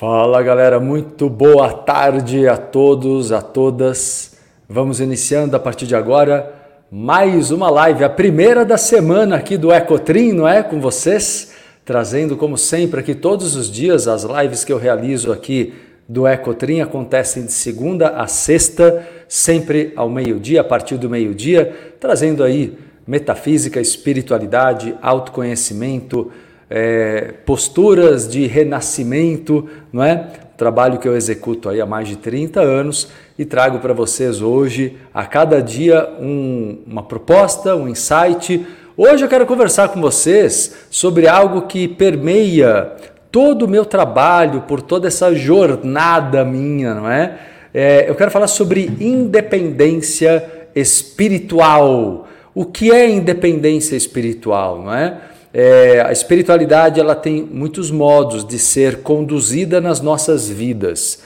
Fala galera, muito boa tarde a todos, a todas. Vamos iniciando a partir de agora mais uma live, a primeira da semana aqui do Ecotrim, não é? Com vocês, trazendo como sempre aqui todos os dias as lives que eu realizo aqui do Ecotrim acontecem de segunda a sexta, sempre ao meio-dia, a partir do meio-dia, trazendo aí metafísica, espiritualidade, autoconhecimento, é, posturas de renascimento, não é? Trabalho que eu executo aí há mais de 30 anos e trago para vocês hoje, a cada dia, um, uma proposta, um insight. Hoje eu quero conversar com vocês sobre algo que permeia todo o meu trabalho, por toda essa jornada minha, não é? é eu quero falar sobre independência espiritual. O que é independência espiritual, não é? É, a espiritualidade ela tem muitos modos de ser conduzida nas nossas vidas.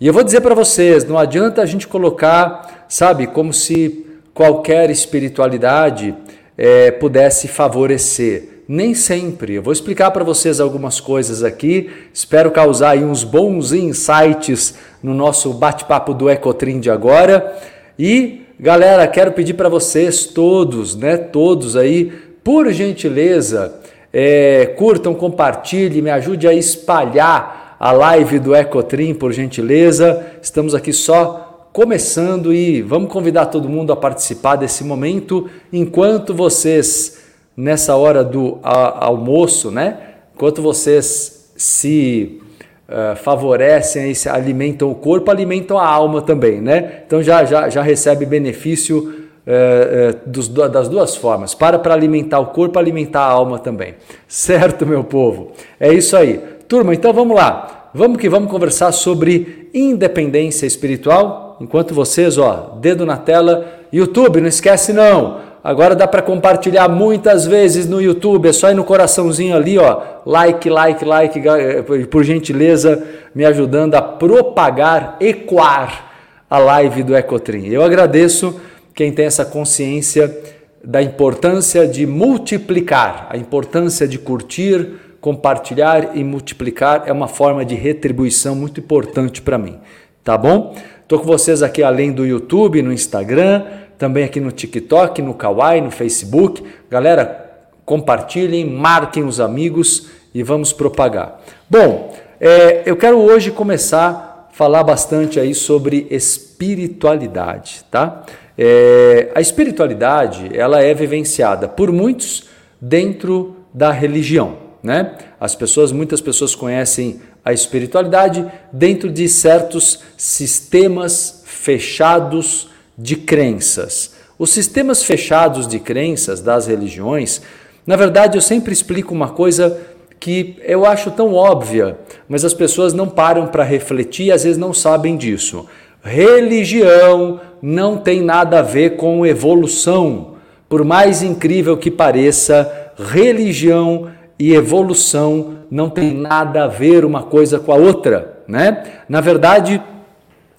E eu vou dizer para vocês, não adianta a gente colocar, sabe, como se qualquer espiritualidade é, pudesse favorecer. Nem sempre. Eu vou explicar para vocês algumas coisas aqui. Espero causar uns bons insights no nosso bate-papo do Ecotrim de agora. E galera, quero pedir para vocês todos, né, todos aí por gentileza, é, curtam, compartilhem, me ajude a espalhar a live do Ecotrim, por gentileza. Estamos aqui só começando e vamos convidar todo mundo a participar desse momento enquanto vocês, nessa hora do a, almoço, né? Enquanto vocês se uh, favorecem e se alimentam o corpo, alimentam a alma também, né? Então já, já, já recebe benefício é, é, dos, das duas formas. Para para alimentar o corpo, alimentar a alma também. Certo, meu povo? É isso aí. Turma, então vamos lá. Vamos que vamos conversar sobre independência espiritual. Enquanto vocês, ó, dedo na tela, YouTube, não esquece não. Agora dá para compartilhar muitas vezes no YouTube, é só ir no coraçãozinho ali, ó, like, like, like, eh, por gentileza, me ajudando a propagar, ecoar a live do Ecotrim. Eu agradeço quem tem essa consciência da importância de multiplicar, a importância de curtir, compartilhar e multiplicar é uma forma de retribuição muito importante para mim, tá bom? Estou com vocês aqui além do YouTube, no Instagram, também aqui no TikTok, no Kawaii, no Facebook. Galera, compartilhem, marquem os amigos e vamos propagar. Bom, é, eu quero hoje começar a falar bastante aí sobre espiritualidade, tá? É, a espiritualidade ela é vivenciada por muitos dentro da religião, né? As pessoas, muitas pessoas conhecem a espiritualidade dentro de certos sistemas fechados de crenças. Os sistemas fechados de crenças das religiões, na verdade, eu sempre explico uma coisa que eu acho tão óbvia, mas as pessoas não param para refletir e às vezes não sabem disso. Religião não tem nada a ver com evolução. Por mais incrível que pareça, religião e evolução não tem nada a ver uma coisa com a outra, né? Na verdade,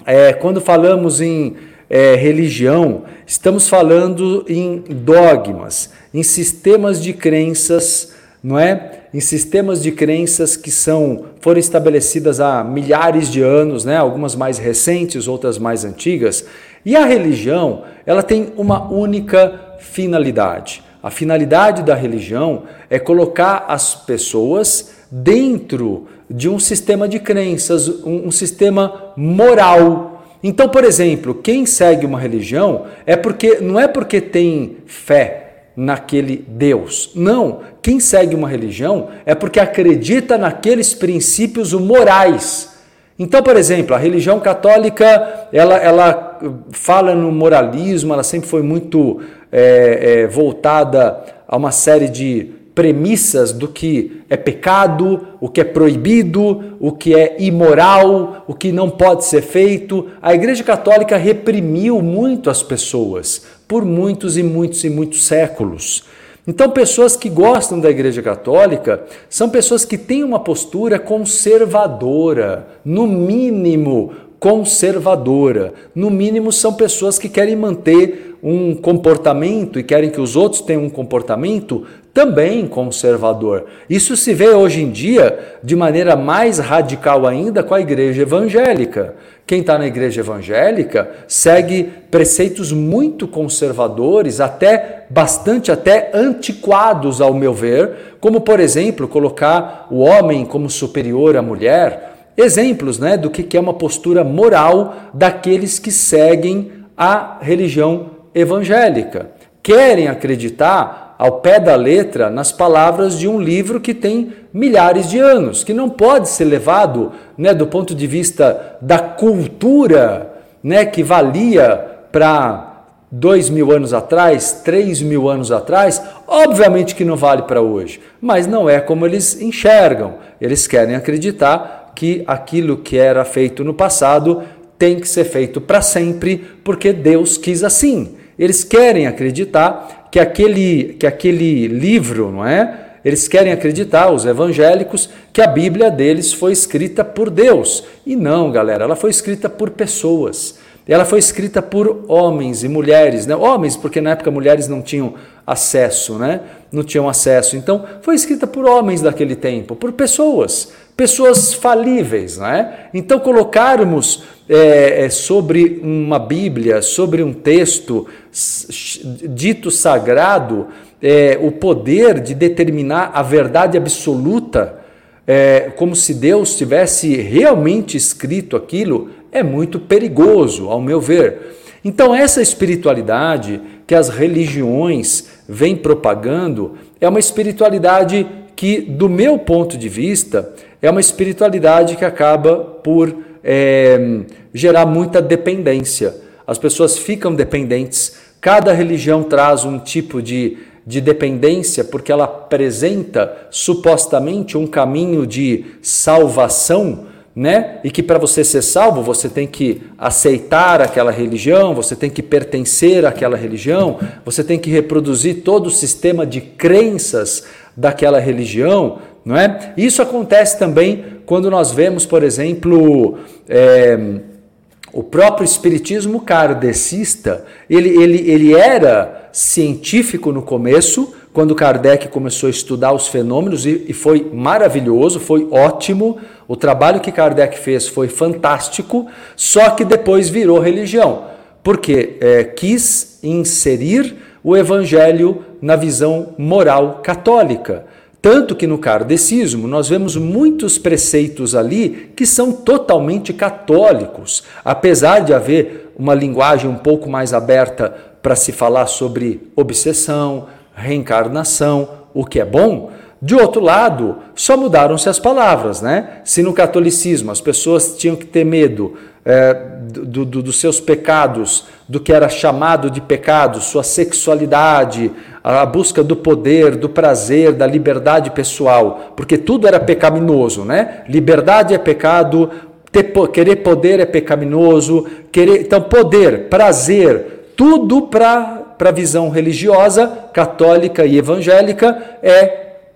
é, quando falamos em é, religião, estamos falando em dogmas, em sistemas de crenças, não é? Em sistemas de crenças que são foram estabelecidas há milhares de anos, né? algumas mais recentes, outras mais antigas. E a religião, ela tem uma única finalidade. A finalidade da religião é colocar as pessoas dentro de um sistema de crenças, um, um sistema moral. Então, por exemplo, quem segue uma religião é porque não é porque tem fé, naquele Deus. Não, quem segue uma religião é porque acredita naqueles princípios morais. Então, por exemplo, a religião católica ela, ela fala no moralismo, ela sempre foi muito é, é, voltada a uma série de premissas do que é pecado, o que é proibido, o que é imoral, o que não pode ser feito. A Igreja Católica reprimiu muito as pessoas por muitos e muitos e muitos séculos. Então, pessoas que gostam da Igreja Católica são pessoas que têm uma postura conservadora, no mínimo conservadora. No mínimo, são pessoas que querem manter um comportamento e querem que os outros tenham um comportamento também conservador. Isso se vê hoje em dia de maneira mais radical ainda com a igreja evangélica. Quem está na igreja evangélica segue preceitos muito conservadores, até bastante até antiquados ao meu ver, como por exemplo colocar o homem como superior à mulher. Exemplos né, do que é uma postura moral daqueles que seguem a religião evangélica. Querem acreditar ao pé da letra nas palavras de um livro que tem milhares de anos, que não pode ser levado né, do ponto de vista da cultura né, que valia para dois mil anos atrás, três mil anos atrás, obviamente que não vale para hoje, mas não é como eles enxergam. Eles querem acreditar que aquilo que era feito no passado tem que ser feito para sempre, porque Deus quis assim. Eles querem acreditar que aquele, que aquele livro, não é? Eles querem acreditar, os evangélicos, que a Bíblia deles foi escrita por Deus. E não, galera, ela foi escrita por pessoas. Ela foi escrita por homens e mulheres, né? Homens, porque na época mulheres não tinham acesso, né? Não tinham acesso. Então, foi escrita por homens daquele tempo, por pessoas, pessoas falíveis, né? Então, colocarmos é, é, sobre uma Bíblia, sobre um texto dito sagrado, é, o poder de determinar a verdade absoluta, é, como se Deus tivesse realmente escrito aquilo, é muito perigoso, ao meu ver. Então, essa espiritualidade que as religiões vêm propagando é uma espiritualidade que, do meu ponto de vista, é uma espiritualidade que acaba por é, gerar muita dependência. As pessoas ficam dependentes. Cada religião traz um tipo de, de dependência porque ela apresenta supostamente um caminho de salvação, né? E que para você ser salvo, você tem que aceitar aquela religião, você tem que pertencer àquela religião, você tem que reproduzir todo o sistema de crenças daquela religião, não é? Isso acontece também quando nós vemos, por exemplo, é, o próprio espiritismo kardecista, ele, ele, ele era científico no começo, quando Kardec começou a estudar os fenômenos, e, e foi maravilhoso, foi ótimo. O trabalho que Kardec fez foi fantástico, só que depois virou religião, porque é, quis inserir o evangelho na visão moral católica. Tanto que no kardecismo nós vemos muitos preceitos ali que são totalmente católicos, apesar de haver uma linguagem um pouco mais aberta para se falar sobre obsessão, reencarnação, o que é bom. De outro lado, só mudaram-se as palavras, né? Se no catolicismo as pessoas tinham que ter medo é, do, do, dos seus pecados, do que era chamado de pecado, sua sexualidade, a busca do poder, do prazer, da liberdade pessoal, porque tudo era pecaminoso, né? Liberdade é pecado, ter, querer poder é pecaminoso, querer, então poder, prazer, tudo para a visão religiosa, católica e evangélica é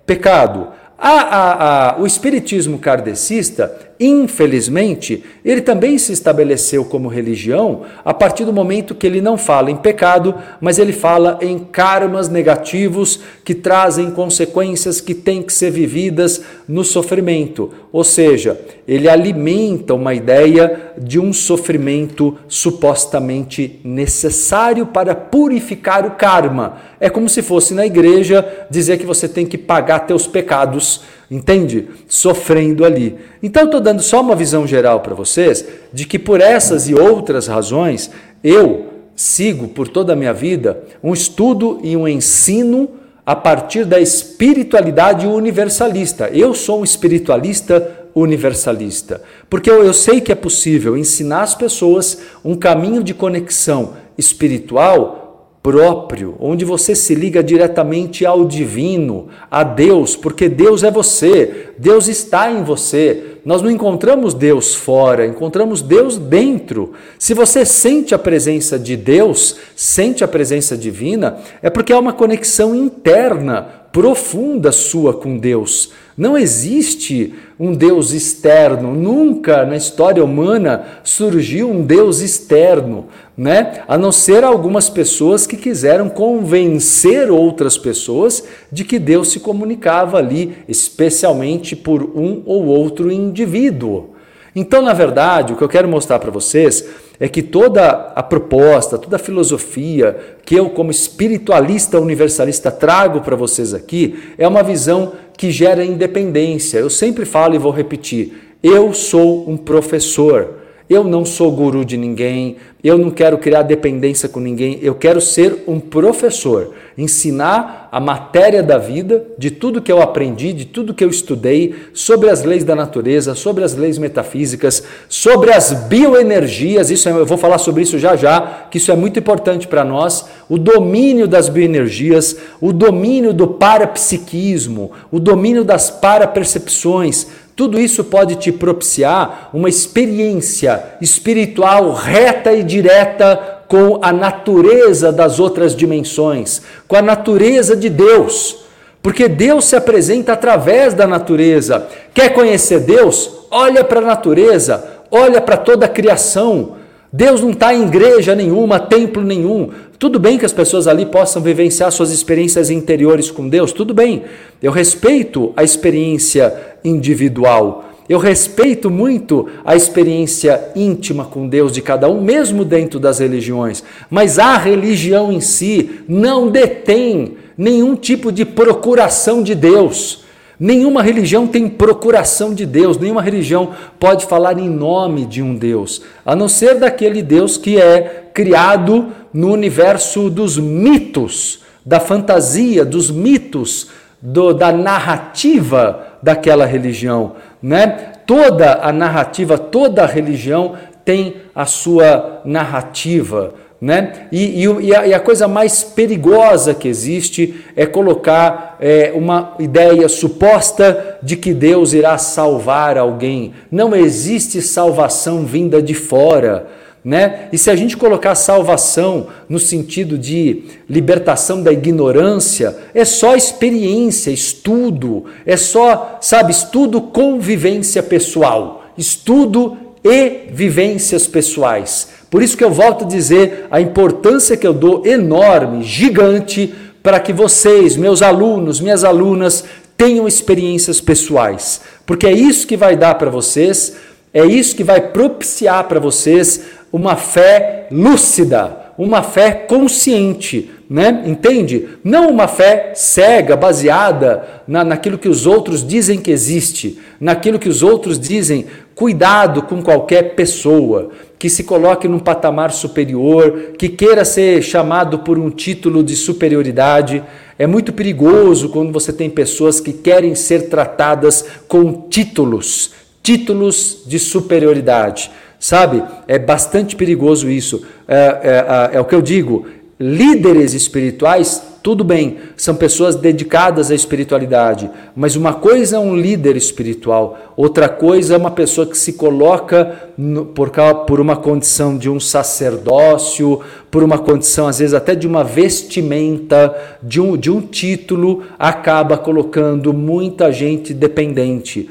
pecado. A, a, a, o espiritismo kardecista, infelizmente, ele também se estabeleceu como religião a partir do momento que ele não fala em pecado, mas ele fala em karmas negativos que trazem consequências que têm que ser vividas no sofrimento. Ou seja, ele alimenta uma ideia de um sofrimento supostamente necessário para purificar o karma. É como se fosse na igreja dizer que você tem que pagar teus pecados, entende? Sofrendo ali. Então, estou dando só uma visão geral para vocês de que por essas e outras razões eu sigo por toda a minha vida um estudo e um ensino a partir da espiritualidade universalista. Eu sou um espiritualista universalista, porque eu, eu sei que é possível ensinar as pessoas um caminho de conexão espiritual próprio, onde você se liga diretamente ao divino, a Deus, porque Deus é você, Deus está em você. Nós não encontramos Deus fora, encontramos Deus dentro. Se você sente a presença de Deus, sente a presença divina, é porque há uma conexão interna profunda sua com Deus. Não existe um Deus externo, nunca na história humana surgiu um Deus externo, né? A não ser algumas pessoas que quiseram convencer outras pessoas de que Deus se comunicava ali, especialmente por um ou outro indivíduo. Então, na verdade, o que eu quero mostrar para vocês é que toda a proposta, toda a filosofia que eu, como espiritualista universalista, trago para vocês aqui é uma visão que gera independência. Eu sempre falo e vou repetir: eu sou um professor. Eu não sou guru de ninguém, eu não quero criar dependência com ninguém, eu quero ser um professor, ensinar a matéria da vida, de tudo que eu aprendi, de tudo que eu estudei, sobre as leis da natureza, sobre as leis metafísicas, sobre as bioenergias, isso é, eu vou falar sobre isso já já, que isso é muito importante para nós, o domínio das bioenergias, o domínio do parapsiquismo, o domínio das parapercepções, tudo isso pode te propiciar uma experiência espiritual reta e direta com a natureza das outras dimensões, com a natureza de Deus. Porque Deus se apresenta através da natureza. Quer conhecer Deus? Olha para a natureza, olha para toda a criação. Deus não está em igreja nenhuma, templo nenhum. Tudo bem que as pessoas ali possam vivenciar suas experiências interiores com Deus, tudo bem. Eu respeito a experiência individual. Eu respeito muito a experiência íntima com Deus de cada um, mesmo dentro das religiões. Mas a religião em si não detém nenhum tipo de procuração de Deus. Nenhuma religião tem procuração de Deus, nenhuma religião pode falar em nome de um Deus, a não ser daquele Deus que é criado no universo dos mitos, da fantasia, dos mitos, do, da narrativa daquela religião. Né? Toda a narrativa, toda a religião tem a sua narrativa. Né? E, e, e, a, e, a, coisa mais perigosa que existe é colocar é, uma ideia suposta de que Deus irá salvar alguém. Não existe salvação vinda de fora. Né? E se a gente colocar salvação no sentido de libertação da ignorância, é só experiência, estudo, é só, sabe, estudo com vivência pessoal, estudo e vivências pessoais. Por isso que eu volto a dizer a importância que eu dou enorme, gigante, para que vocês, meus alunos, minhas alunas, tenham experiências pessoais, porque é isso que vai dar para vocês, é isso que vai propiciar para vocês uma fé lúcida, uma fé consciente, né? Entende? Não uma fé cega, baseada na, naquilo que os outros dizem que existe, naquilo que os outros dizem. Cuidado com qualquer pessoa que se coloque num patamar superior, que queira ser chamado por um título de superioridade. É muito perigoso quando você tem pessoas que querem ser tratadas com títulos, títulos de superioridade. Sabe? É bastante perigoso isso. É, é, é, é, o que eu digo. Líderes espirituais, tudo bem, são pessoas dedicadas à espiritualidade, mas uma coisa é um líder espiritual, outra coisa é uma pessoa que se coloca no, por, por uma condição de um sacerdócio, por uma condição, às vezes, até de uma vestimenta, de um, de um título, acaba colocando muita gente dependente.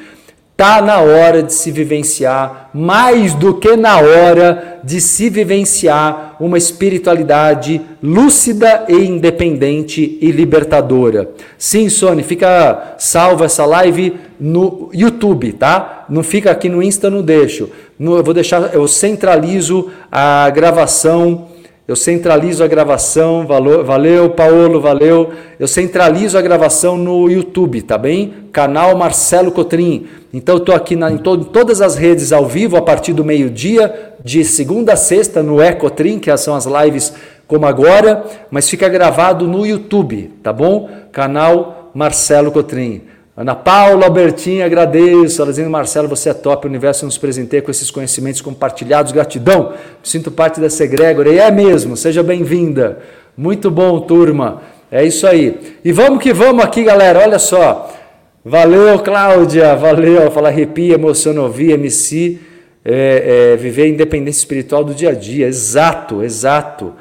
Está na hora de se vivenciar, mais do que na hora de se vivenciar uma espiritualidade lúcida e independente e libertadora. Sim, Sônia, fica salva essa live no YouTube, tá? Não fica aqui no Insta, não deixo. Eu vou deixar, eu centralizo a gravação eu centralizo a gravação, valeu, Paulo, valeu. Eu centralizo a gravação no YouTube, tá bem? Canal Marcelo Cotrim. Então eu estou aqui na, em, to, em, todas as redes ao vivo a partir do meio-dia, de segunda a sexta, no Ecotrim, que são as lives como agora, mas fica gravado no YouTube, tá bom? Canal Marcelo Cotrim. Ana Paula, Albertinha, agradeço. Dizendo, Marcelo, você é top, o universo nos presenteia com esses conhecimentos compartilhados. Gratidão, sinto parte da Segrégora. E é mesmo, seja bem-vinda. Muito bom, turma. É isso aí. E vamos que vamos aqui, galera. Olha só. Valeu, Cláudia. Valeu. Fala, arrepia, emociona ouvir, MC. É, é, viver a independência espiritual do dia a dia. Exato, exato.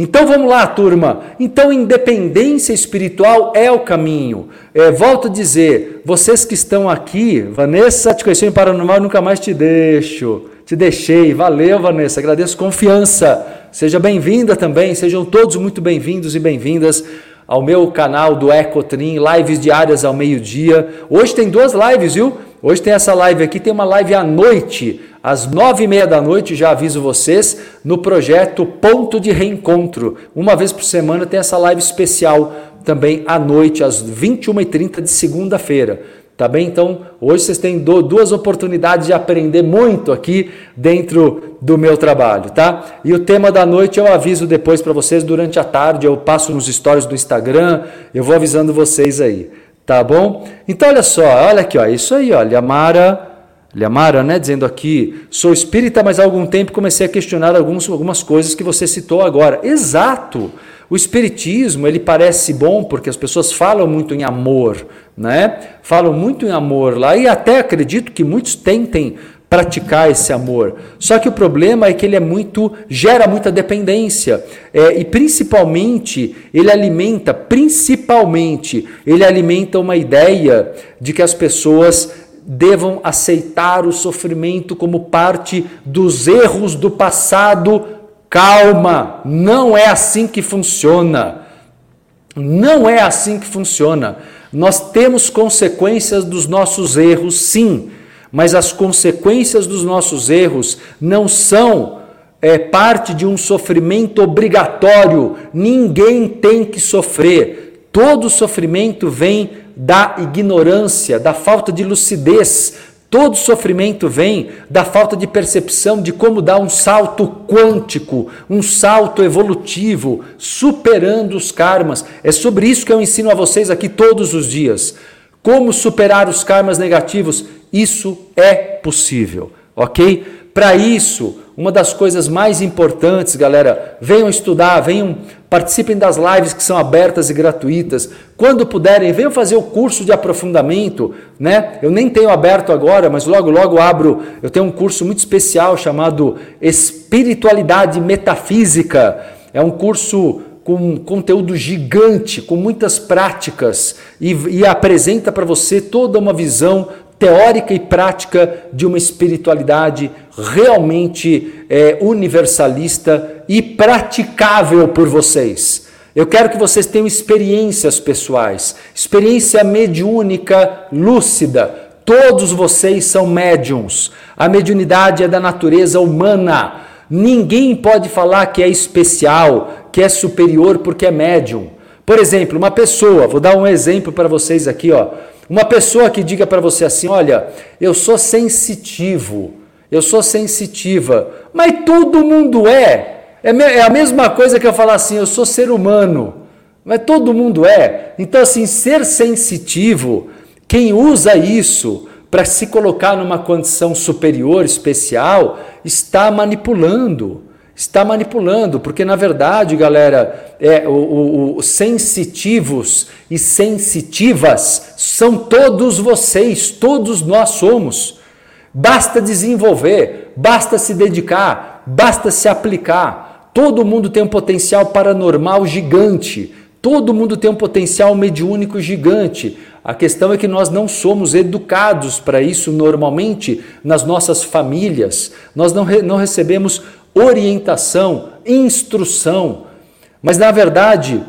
Então vamos lá, turma. Então, independência espiritual é o caminho. É, volto a dizer, vocês que estão aqui, Vanessa, te conheci em Paranormal, nunca mais te deixo. Te deixei. Valeu, Vanessa. Agradeço confiança. Seja bem-vinda também. Sejam todos muito bem-vindos e bem-vindas ao meu canal do Ecotrim, lives diárias ao meio-dia. Hoje tem duas lives, viu? Hoje tem essa live aqui, tem uma live à noite, às nove e meia da noite, já aviso vocês, no projeto Ponto de Reencontro. Uma vez por semana tem essa live especial também à noite, às 21h30 de segunda-feira. Tá bem? Então, hoje vocês têm duas oportunidades de aprender muito aqui dentro do meu trabalho, tá? E o tema da noite eu aviso depois para vocês durante a tarde, eu passo nos stories do Instagram, eu vou avisando vocês aí, tá bom? Então, olha só, olha aqui, ó, isso aí, ó, Liamara, Liamara, né, dizendo aqui, sou espírita, mas há algum tempo comecei a questionar alguns, algumas coisas que você citou agora. Exato! O espiritismo, ele parece bom porque as pessoas falam muito em amor, né? Falam muito em amor lá e até acredito que muitos tentem praticar esse amor. Só que o problema é que ele é muito gera muita dependência é, e principalmente ele alimenta, principalmente ele alimenta uma ideia de que as pessoas devam aceitar o sofrimento como parte dos erros do passado. Calma, não é assim que funciona. Não é assim que funciona. Nós temos consequências dos nossos erros, sim, mas as consequências dos nossos erros não são é, parte de um sofrimento obrigatório. Ninguém tem que sofrer. Todo sofrimento vem da ignorância, da falta de lucidez, Todo sofrimento vem da falta de percepção de como dar um salto quântico, um salto evolutivo, superando os karmas. É sobre isso que eu ensino a vocês aqui todos os dias. Como superar os karmas negativos? Isso é possível, ok? Para isso, uma das coisas mais importantes, galera, venham estudar, venham participem das lives que são abertas e gratuitas. Quando puderem, venham fazer o curso de aprofundamento, né? Eu nem tenho aberto agora, mas logo logo abro. Eu tenho um curso muito especial chamado Espiritualidade Metafísica. É um curso com conteúdo gigante, com muitas práticas e, e apresenta para você toda uma visão teórica e prática de uma espiritualidade realmente é, universalista e praticável por vocês. Eu quero que vocês tenham experiências pessoais, experiência mediúnica lúcida. Todos vocês são médiums. A mediunidade é da natureza humana. Ninguém pode falar que é especial, que é superior porque é médium. Por exemplo, uma pessoa, vou dar um exemplo para vocês aqui, ó. Uma pessoa que diga para você assim: olha, eu sou sensitivo, eu sou sensitiva, mas todo mundo é. É a mesma coisa que eu falar assim: eu sou ser humano, mas todo mundo é. Então, assim, ser sensitivo, quem usa isso para se colocar numa condição superior, especial, está manipulando está manipulando, porque na verdade, galera, é, o, o, o, sensitivos e sensitivas são todos vocês, todos nós somos. Basta desenvolver, basta se dedicar, basta se aplicar. Todo mundo tem um potencial paranormal gigante, todo mundo tem um potencial mediúnico gigante. A questão é que nós não somos educados para isso normalmente nas nossas famílias, nós não, re, não recebemos orientação, instrução. Mas na verdade,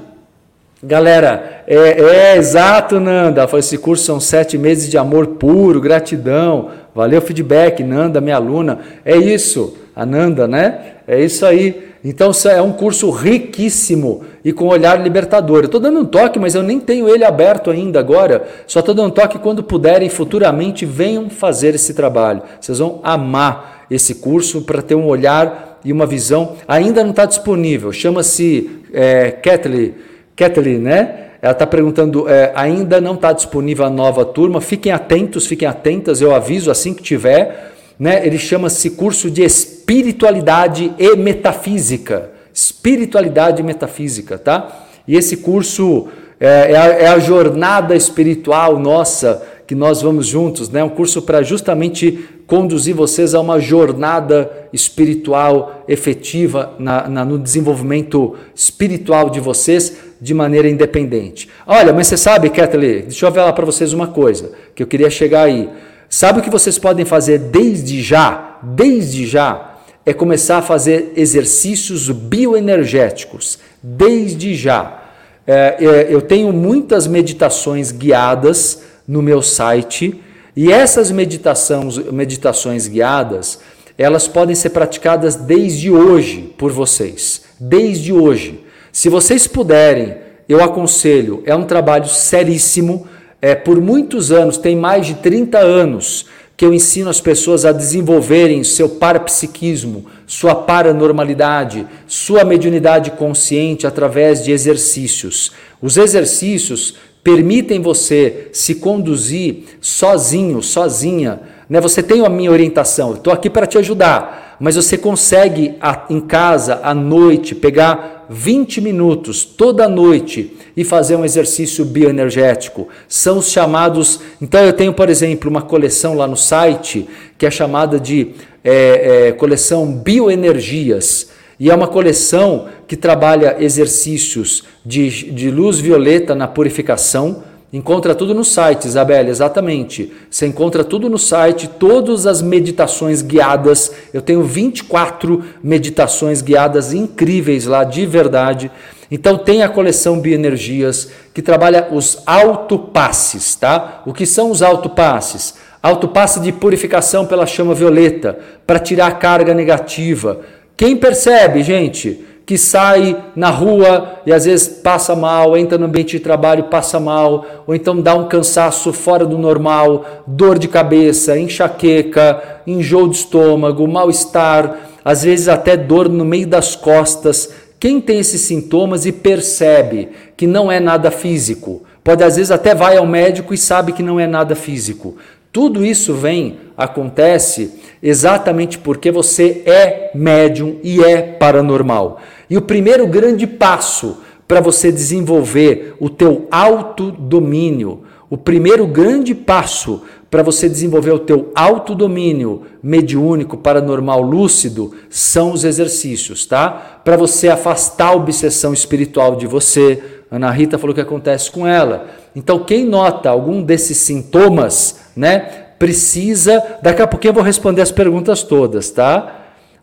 galera, é, é exato, Nanda. Esse curso são sete meses de amor puro, gratidão. Valeu feedback, Nanda, minha aluna. É isso, Nanda, né? É isso aí. Então é um curso riquíssimo e com olhar libertador. Eu estou dando um toque, mas eu nem tenho ele aberto ainda agora. Só estou dando um toque quando puderem futuramente venham fazer esse trabalho. Vocês vão amar esse curso para ter um olhar e uma visão ainda não está disponível. Chama-se é, Kathleen, Kathleen, né? Ela está perguntando, é, ainda não está disponível a nova turma. Fiquem atentos, fiquem atentas, eu aviso assim que tiver. Né? Ele chama-se curso de espiritualidade e metafísica. Espiritualidade e metafísica, tá? E esse curso é, é, a, é a jornada espiritual nossa que nós vamos juntos, né? Um curso para justamente conduzir vocês a uma jornada espiritual efetiva na, na, no desenvolvimento espiritual de vocês de maneira independente. Olha, mas você sabe, Kathleen, deixa eu falar para vocês uma coisa que eu queria chegar aí. Sabe o que vocês podem fazer desde já? Desde já é começar a fazer exercícios bioenergéticos, desde já. É, é, eu tenho muitas meditações guiadas no meu site e essas meditações, meditações guiadas, elas podem ser praticadas desde hoje por vocês, desde hoje. Se vocês puderem, eu aconselho, é um trabalho seríssimo, é, por muitos anos, tem mais de 30 anos que eu ensino as pessoas a desenvolverem seu parapsiquismo, sua paranormalidade, sua mediunidade consciente através de exercícios. Os exercícios permitem você se conduzir sozinho, sozinha. Né? Você tem a minha orientação, estou aqui para te ajudar, mas você consegue em casa, à noite, pegar 20 minutos toda noite e fazer um exercício bioenergético. São os chamados. Então, eu tenho, por exemplo, uma coleção lá no site que é chamada de é, é, coleção Bioenergias. E é uma coleção que trabalha exercícios de, de luz violeta na purificação. Encontra tudo no site, Isabela, exatamente. Você encontra tudo no site, todas as meditações guiadas. Eu tenho 24 meditações guiadas incríveis lá, de verdade. Então tem a coleção Bioenergias, que trabalha os autopasses, tá? O que são os autopasses? Autopasse de purificação pela chama violeta, para tirar a carga negativa, quem percebe, gente, que sai na rua e às vezes passa mal, entra no ambiente de trabalho, passa mal, ou então dá um cansaço fora do normal, dor de cabeça, enxaqueca, enjoo de estômago, mal-estar, às vezes até dor no meio das costas. Quem tem esses sintomas e percebe que não é nada físico, pode às vezes até vai ao médico e sabe que não é nada físico. Tudo isso vem, acontece exatamente porque você é médium e é paranormal. E o primeiro grande passo para você desenvolver o teu autodomínio, o primeiro grande passo para você desenvolver o teu autodomínio mediúnico, paranormal, lúcido, são os exercícios, tá? Para você afastar a obsessão espiritual de você. Ana Rita falou que acontece com ela. Então, quem nota algum desses sintomas, né, precisa. Daqui a pouquinho eu vou responder as perguntas todas, tá?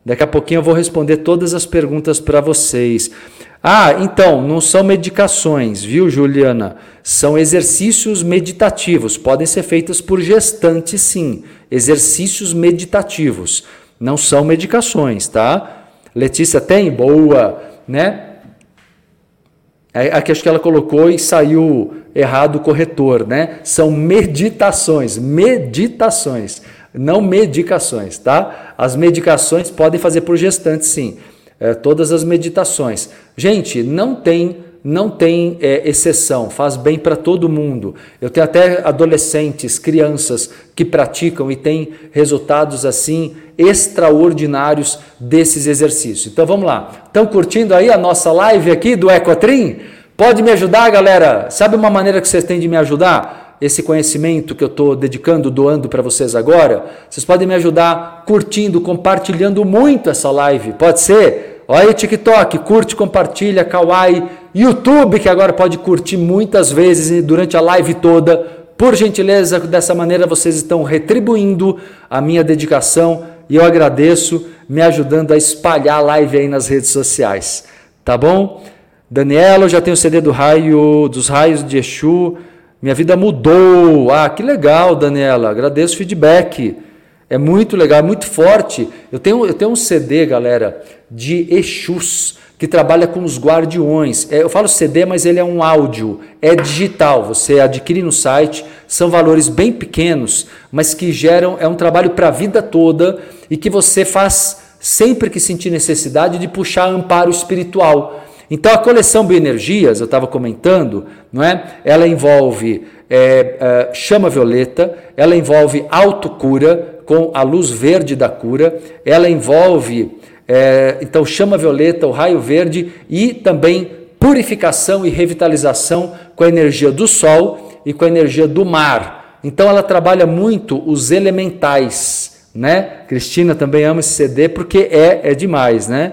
Daqui a pouquinho eu vou responder todas as perguntas para vocês. Ah, então, não são medicações, viu, Juliana? São exercícios meditativos. Podem ser feitos por gestantes, sim. Exercícios meditativos. Não são medicações, tá? Letícia tem? Boa, né? Aqui acho que ela colocou e saiu errado o corretor, né? São meditações, meditações, não medicações, tá? As medicações podem fazer por gestante, sim. É, todas as meditações. Gente, não tem não tem é, exceção, faz bem para todo mundo. Eu tenho até adolescentes, crianças que praticam e têm resultados assim extraordinários desses exercícios. Então vamos lá. Estão curtindo aí a nossa live aqui do Ecotrim? Pode me ajudar, galera? Sabe uma maneira que vocês têm de me ajudar? Esse conhecimento que eu estou dedicando, doando para vocês agora, vocês podem me ajudar curtindo, compartilhando muito essa live. Pode ser? Olha aí TikTok, curte, compartilha, Kawaii, YouTube, que agora pode curtir muitas vezes durante a live toda. Por gentileza, dessa maneira vocês estão retribuindo a minha dedicação e eu agradeço me ajudando a espalhar a live aí nas redes sociais. Tá bom? Daniela, eu já tenho o CD do raio, dos raios de Exu. Minha vida mudou. Ah, que legal, Daniela. Agradeço o feedback. É muito legal, é muito forte. Eu tenho, eu tenho um CD, galera, de Exus, que trabalha com os guardiões. É, eu falo CD, mas ele é um áudio, é digital. Você adquire no site, são valores bem pequenos, mas que geram, é um trabalho para a vida toda e que você faz sempre que sentir necessidade de puxar amparo espiritual. Então a coleção Bioenergias, eu estava comentando, não é? Ela envolve é, é, chama violeta, ela envolve autocura, com a luz verde da cura, ela envolve é, então chama violeta, o raio verde e também purificação e revitalização com a energia do sol e com a energia do mar. Então ela trabalha muito os elementais, né? Cristina também ama esse CD porque é, é demais, né?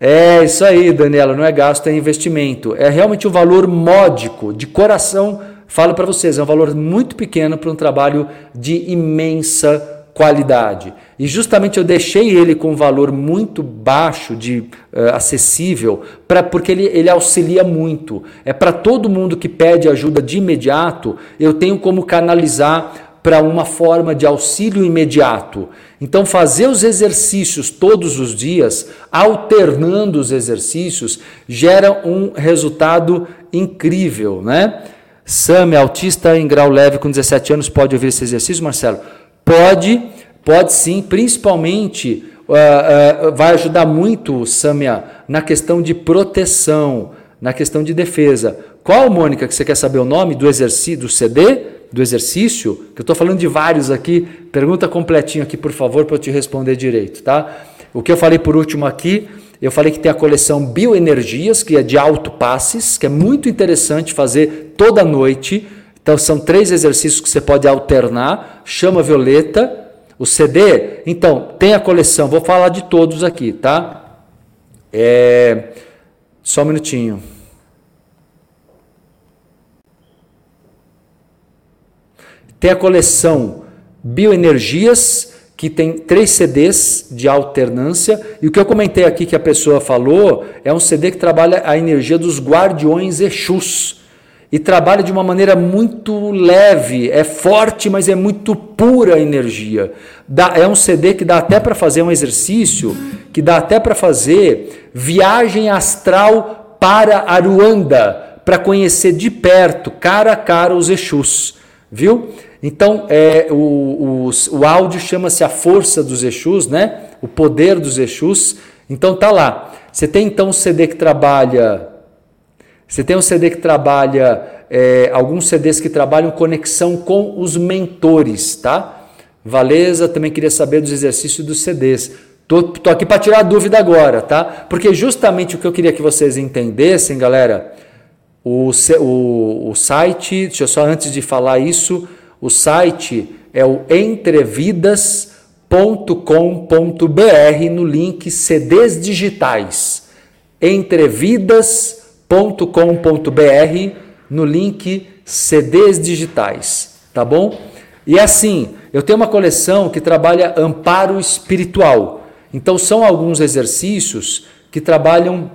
É isso aí, Daniela, não é gasto, é investimento. É realmente um valor módico, de coração, falo para vocês, é um valor muito pequeno para um trabalho de imensa qualidade. E justamente eu deixei ele com um valor muito baixo, de uh, acessível, pra, porque ele, ele auxilia muito. É para todo mundo que pede ajuda de imediato, eu tenho como canalizar para uma forma de auxílio imediato. Então, fazer os exercícios todos os dias, alternando os exercícios, gera um resultado incrível, né? Sam, autista em grau leve com 17 anos, pode ouvir esse exercício, Marcelo? Pode, pode sim, principalmente uh, uh, vai ajudar muito, Samia, na questão de proteção, na questão de defesa. Qual, Mônica, que você quer saber o nome do exercício, do CD? Do exercício, que eu estou falando de vários aqui, pergunta completinho aqui, por favor, para eu te responder direito, tá? O que eu falei por último aqui, eu falei que tem a coleção Bioenergias, que é de alto passes, que é muito interessante fazer toda noite. Então são três exercícios que você pode alternar. Chama Violeta, o CD. Então tem a coleção. Vou falar de todos aqui, tá? É... Só um minutinho. Tem a coleção Bioenergias, que tem três CDs de alternância. E o que eu comentei aqui que a pessoa falou é um CD que trabalha a energia dos guardiões Exus. E trabalha de uma maneira muito leve, é forte, mas é muito pura a energia. Dá, é um CD que dá até para fazer um exercício, que dá até para fazer viagem astral para Aruanda, para conhecer de perto, cara a cara, os Exus. Viu? Então, é, o, o, o áudio chama-se A Força dos Exus, né? O Poder dos Exus. Então, tá lá. Você tem então um CD que trabalha. Você tem um CD que trabalha. É, alguns CDs que trabalham conexão com os mentores, tá? Valeza também queria saber dos exercícios dos CDs. Tô, tô aqui para tirar a dúvida agora, tá? Porque justamente o que eu queria que vocês entendessem, galera, o, o, o site, deixa eu só antes de falar isso, o site é o entrevidas.com.br no link CDs digitais. entrevidas.com.br no link CDs digitais, tá bom? E assim, eu tenho uma coleção que trabalha amparo espiritual. Então são alguns exercícios que trabalham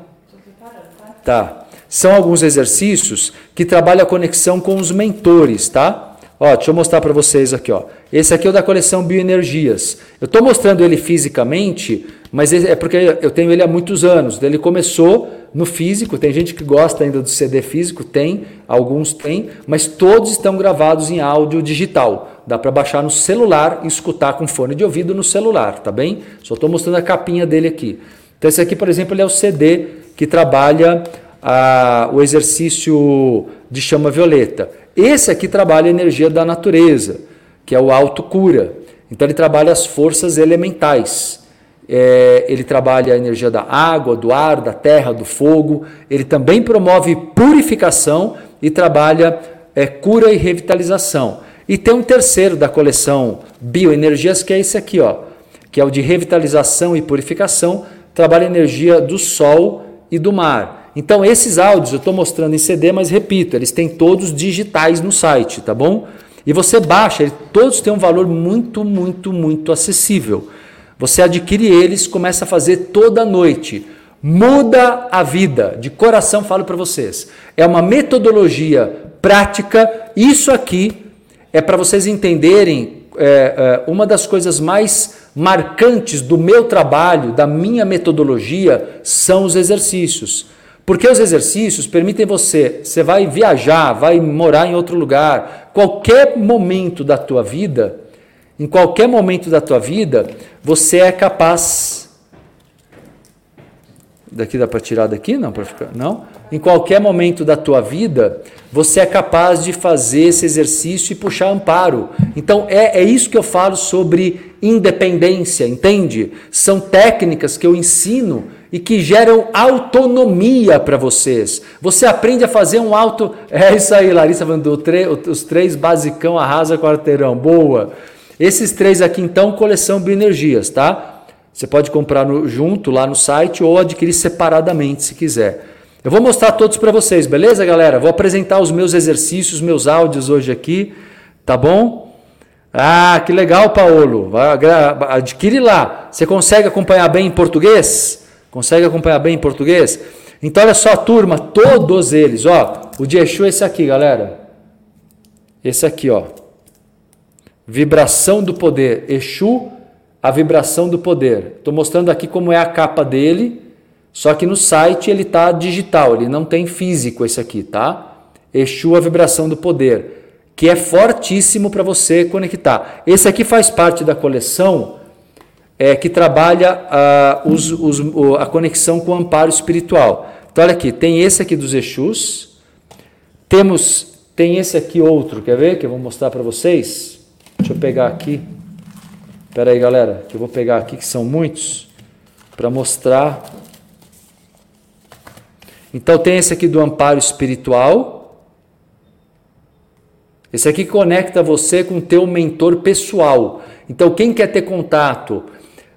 Tá. São alguns exercícios que trabalham a conexão com os mentores, tá? Ó, deixa eu mostrar para vocês aqui, ó. Esse aqui é o da coleção Bioenergias. Eu estou mostrando ele fisicamente, mas é porque eu tenho ele há muitos anos. Ele começou no físico, tem gente que gosta ainda do CD físico, tem, alguns tem, mas todos estão gravados em áudio digital. Dá para baixar no celular e escutar com fone de ouvido no celular, tá bem? Só estou mostrando a capinha dele aqui. Então esse aqui, por exemplo, ele é o CD que trabalha a, o exercício de chama violeta. Esse aqui trabalha a energia da natureza, que é o autocura. Então ele trabalha as forças elementais. É, ele trabalha a energia da água, do ar, da terra, do fogo. Ele também promove purificação e trabalha é, cura e revitalização. E tem um terceiro da coleção Bioenergias, que é esse aqui, ó, que é o de revitalização e purificação. Trabalha a energia do sol e do mar. Então, esses áudios eu estou mostrando em CD, mas repito, eles têm todos digitais no site, tá bom? E você baixa, todos têm um valor muito, muito, muito acessível. Você adquire eles, começa a fazer toda noite. Muda a vida, de coração falo para vocês. É uma metodologia prática. Isso aqui é para vocês entenderem é, é, uma das coisas mais marcantes do meu trabalho, da minha metodologia, são os exercícios. Porque os exercícios permitem você, você vai viajar, vai morar em outro lugar, qualquer momento da tua vida, em qualquer momento da tua vida, você é capaz Daqui dá para tirar daqui? Não, para ficar. Não? Em qualquer momento da tua vida, você é capaz de fazer esse exercício e puxar amparo. Então, é, é isso que eu falo sobre independência, entende? São técnicas que eu ensino e que geram autonomia para vocês. Você aprende a fazer um auto. É isso aí, Larissa falando, os três basicão arrasa quarteirão. Boa. Esses três aqui, então, coleção Bioenergias, tá? Você pode comprar no, junto lá no site ou adquirir separadamente se quiser. Eu vou mostrar todos para vocês, beleza, galera? Vou apresentar os meus exercícios, meus áudios hoje aqui, tá bom? Ah, que legal, Paulo. Adquire lá. Você consegue acompanhar bem em português? Consegue acompanhar bem em português? Então, olha só, turma, todos eles, ó. O de Exu é esse aqui, galera. Esse aqui, ó. Vibração do poder. Exu, a vibração do poder. Estou mostrando aqui como é a capa dele. Só que no site ele está digital, ele não tem físico esse aqui, tá? Exu, a vibração do poder, que é fortíssimo para você conectar. Esse aqui faz parte da coleção é, que trabalha uh, os, os, a conexão com o amparo espiritual. Então, olha aqui, tem esse aqui dos Exus, temos, tem esse aqui outro, quer ver? Que eu vou mostrar para vocês. Deixa eu pegar aqui. Espera aí, galera, que eu vou pegar aqui, que são muitos, para mostrar então tem esse aqui do amparo espiritual. Esse aqui conecta você com o teu mentor pessoal. Então quem quer ter contato,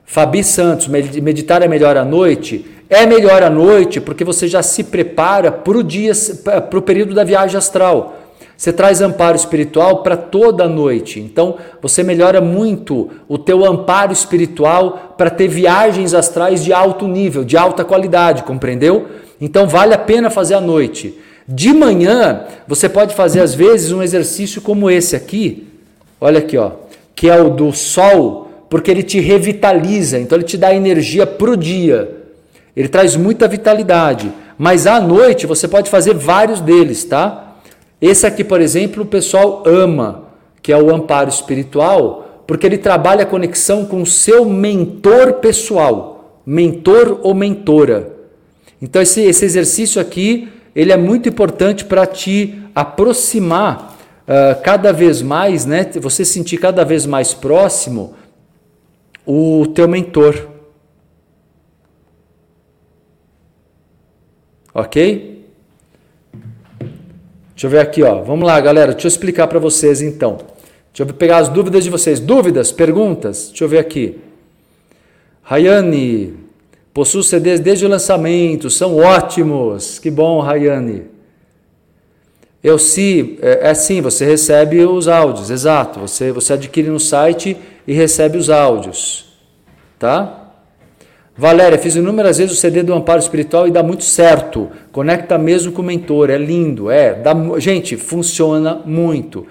Fabi Santos, meditar é melhor à noite, é melhor à noite porque você já se prepara para o dia, para o período da viagem astral. Você traz amparo espiritual para toda a noite. Então, você melhora muito o teu amparo espiritual para ter viagens astrais de alto nível, de alta qualidade, compreendeu? Então vale a pena fazer à noite. De manhã, você pode fazer às vezes um exercício como esse aqui. Olha aqui, ó, que é o do sol, porque ele te revitaliza, então ele te dá energia para o dia. Ele traz muita vitalidade. Mas à noite você pode fazer vários deles, tá? Esse aqui, por exemplo, o pessoal ama, que é o amparo espiritual, porque ele trabalha a conexão com o seu mentor pessoal, mentor ou mentora. Então esse, esse exercício aqui ele é muito importante para te aproximar uh, cada vez mais, né? Você sentir cada vez mais próximo o teu mentor. Ok? Deixa eu ver aqui, ó. Vamos lá, galera. Deixa eu explicar para vocês então. Deixa eu pegar as dúvidas de vocês. Dúvidas, perguntas? Deixa eu ver aqui. Rayane, Possuo CDs desde o lançamento, são ótimos. Que bom, Rayane. Eu sim, é, é assim, você recebe os áudios, exato. Você, você adquire no site e recebe os áudios. Tá? Valéria, fiz inúmeras vezes o CD do Amparo Espiritual e dá muito certo. Conecta mesmo com o mentor, é lindo, é. Dá, gente, funciona muito.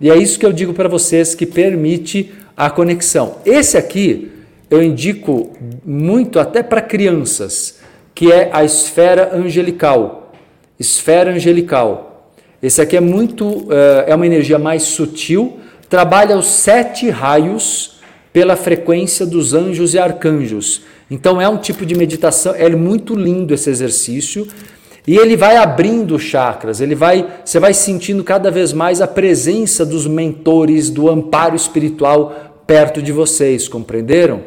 E é isso que eu digo para vocês que permite a conexão. Esse aqui eu indico muito até para crianças, que é a esfera angelical. Esfera angelical. Esse aqui é muito, eh, é uma energia mais sutil, trabalha os sete raios pela frequência dos anjos e arcanjos. Então é um tipo de meditação, é muito lindo esse exercício. E ele vai abrindo chakras, ele vai, você vai sentindo cada vez mais a presença dos mentores, do amparo espiritual perto de vocês, compreenderam?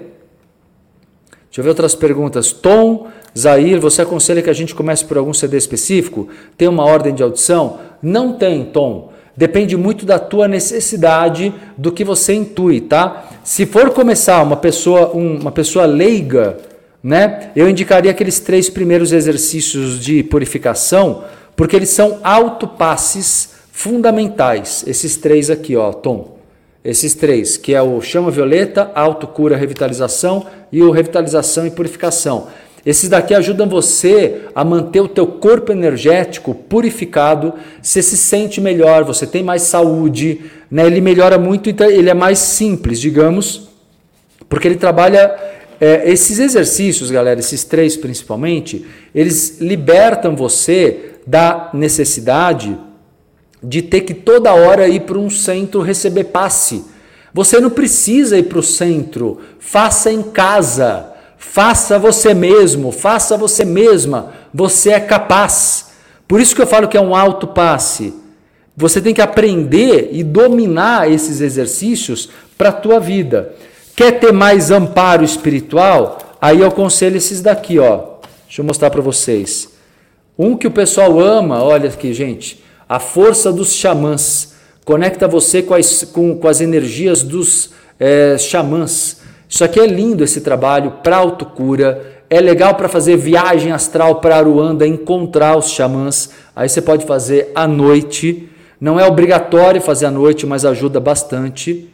Deixa eu ver outras perguntas. Tom, Zair, você aconselha que a gente comece por algum CD específico? Tem uma ordem de audição? Não tem, Tom. Depende muito da tua necessidade, do que você intui, tá? Se for começar uma pessoa, um, uma pessoa leiga, né? Eu indicaria aqueles três primeiros exercícios de purificação, porque eles são autopasses fundamentais. Esses três aqui, ó, Tom. Esses três, que é o chama violeta, autocura, revitalização e o revitalização e purificação. Esses daqui ajudam você a manter o teu corpo energético purificado, você se sente melhor, você tem mais saúde, né? ele melhora muito, então ele é mais simples, digamos, porque ele trabalha é, esses exercícios, galera, esses três principalmente, eles libertam você da necessidade de ter que toda hora ir para um centro receber passe. Você não precisa ir para o centro, faça em casa, faça você mesmo, faça você mesma, você é capaz. Por isso que eu falo que é um alto passe. Você tem que aprender e dominar esses exercícios para a tua vida. Quer ter mais amparo espiritual? Aí eu aconselho esses daqui, ó. Deixa eu mostrar para vocês. Um que o pessoal ama, olha aqui, gente a força dos xamãs. conecta você com as, com, com as energias dos é, xamãs. Isso aqui é lindo esse trabalho para autocura, é legal para fazer viagem astral para Aruanda, encontrar os xamãs. Aí você pode fazer à noite. Não é obrigatório fazer à noite, mas ajuda bastante.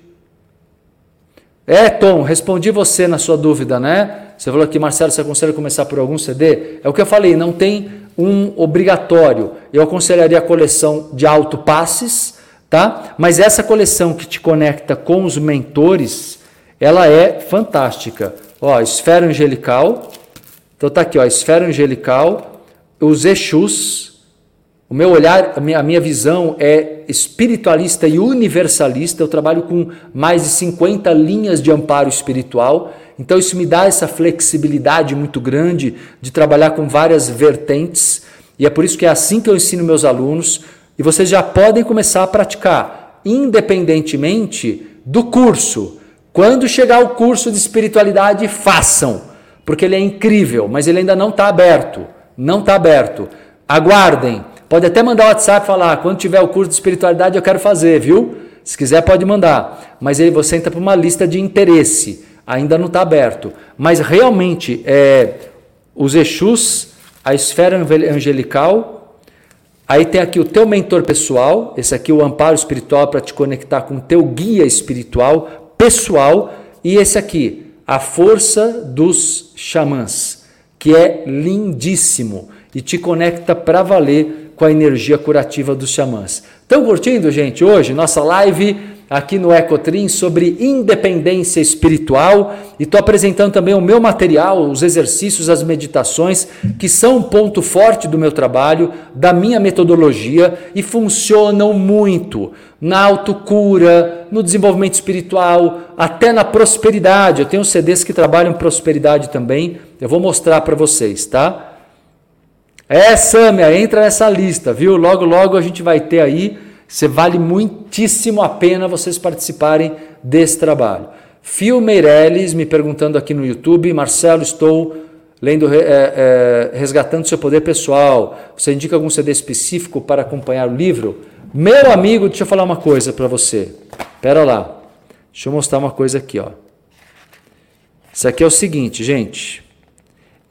É, Tom, respondi você na sua dúvida, né? Você falou que, Marcelo, você aconselha começar por algum CD? É o que eu falei, não tem um obrigatório. Eu aconselharia a coleção de autopasses, tá? Mas essa coleção que te conecta com os mentores, ela é fantástica. Ó, esfera angelical, então tá aqui, ó, esfera angelical, os Exus, o meu olhar, a minha, a minha visão é espiritualista e universalista. Eu trabalho com mais de 50 linhas de amparo espiritual. Então isso me dá essa flexibilidade muito grande de trabalhar com várias vertentes. E é por isso que é assim que eu ensino meus alunos. E vocês já podem começar a praticar, independentemente do curso. Quando chegar o curso de espiritualidade, façam porque ele é incrível, mas ele ainda não está aberto. Não está aberto. Aguardem. Pode até mandar o WhatsApp falar: quando tiver o curso de espiritualidade, eu quero fazer, viu? Se quiser, pode mandar. Mas ele você entra para uma lista de interesse. Ainda não está aberto. Mas realmente, é, os Exus, a esfera angelical, aí tem aqui o teu mentor pessoal, esse aqui é o amparo espiritual para te conectar com o teu guia espiritual pessoal, e esse aqui, a Força dos Xamãs, que é lindíssimo e te conecta para valer com a energia curativa dos xamãs. Estão curtindo, gente, hoje nossa live aqui no Ecotrim sobre independência espiritual e estou apresentando também o meu material, os exercícios, as meditações, que são um ponto forte do meu trabalho, da minha metodologia e funcionam muito na autocura, no desenvolvimento espiritual, até na prosperidade. Eu tenho CDs que trabalham prosperidade também, eu vou mostrar para vocês, tá? É, Sâmia, entra nessa lista, viu? Logo, logo a gente vai ter aí você vale muitíssimo a pena vocês participarem desse trabalho. Fio Meirelles me perguntando aqui no YouTube, Marcelo, estou lendo, é, é, resgatando seu poder pessoal. Você indica algum CD específico para acompanhar o livro? Meu amigo, deixa eu falar uma coisa para você. Pera lá, deixa eu mostrar uma coisa aqui, ó. Isso aqui é o seguinte, gente.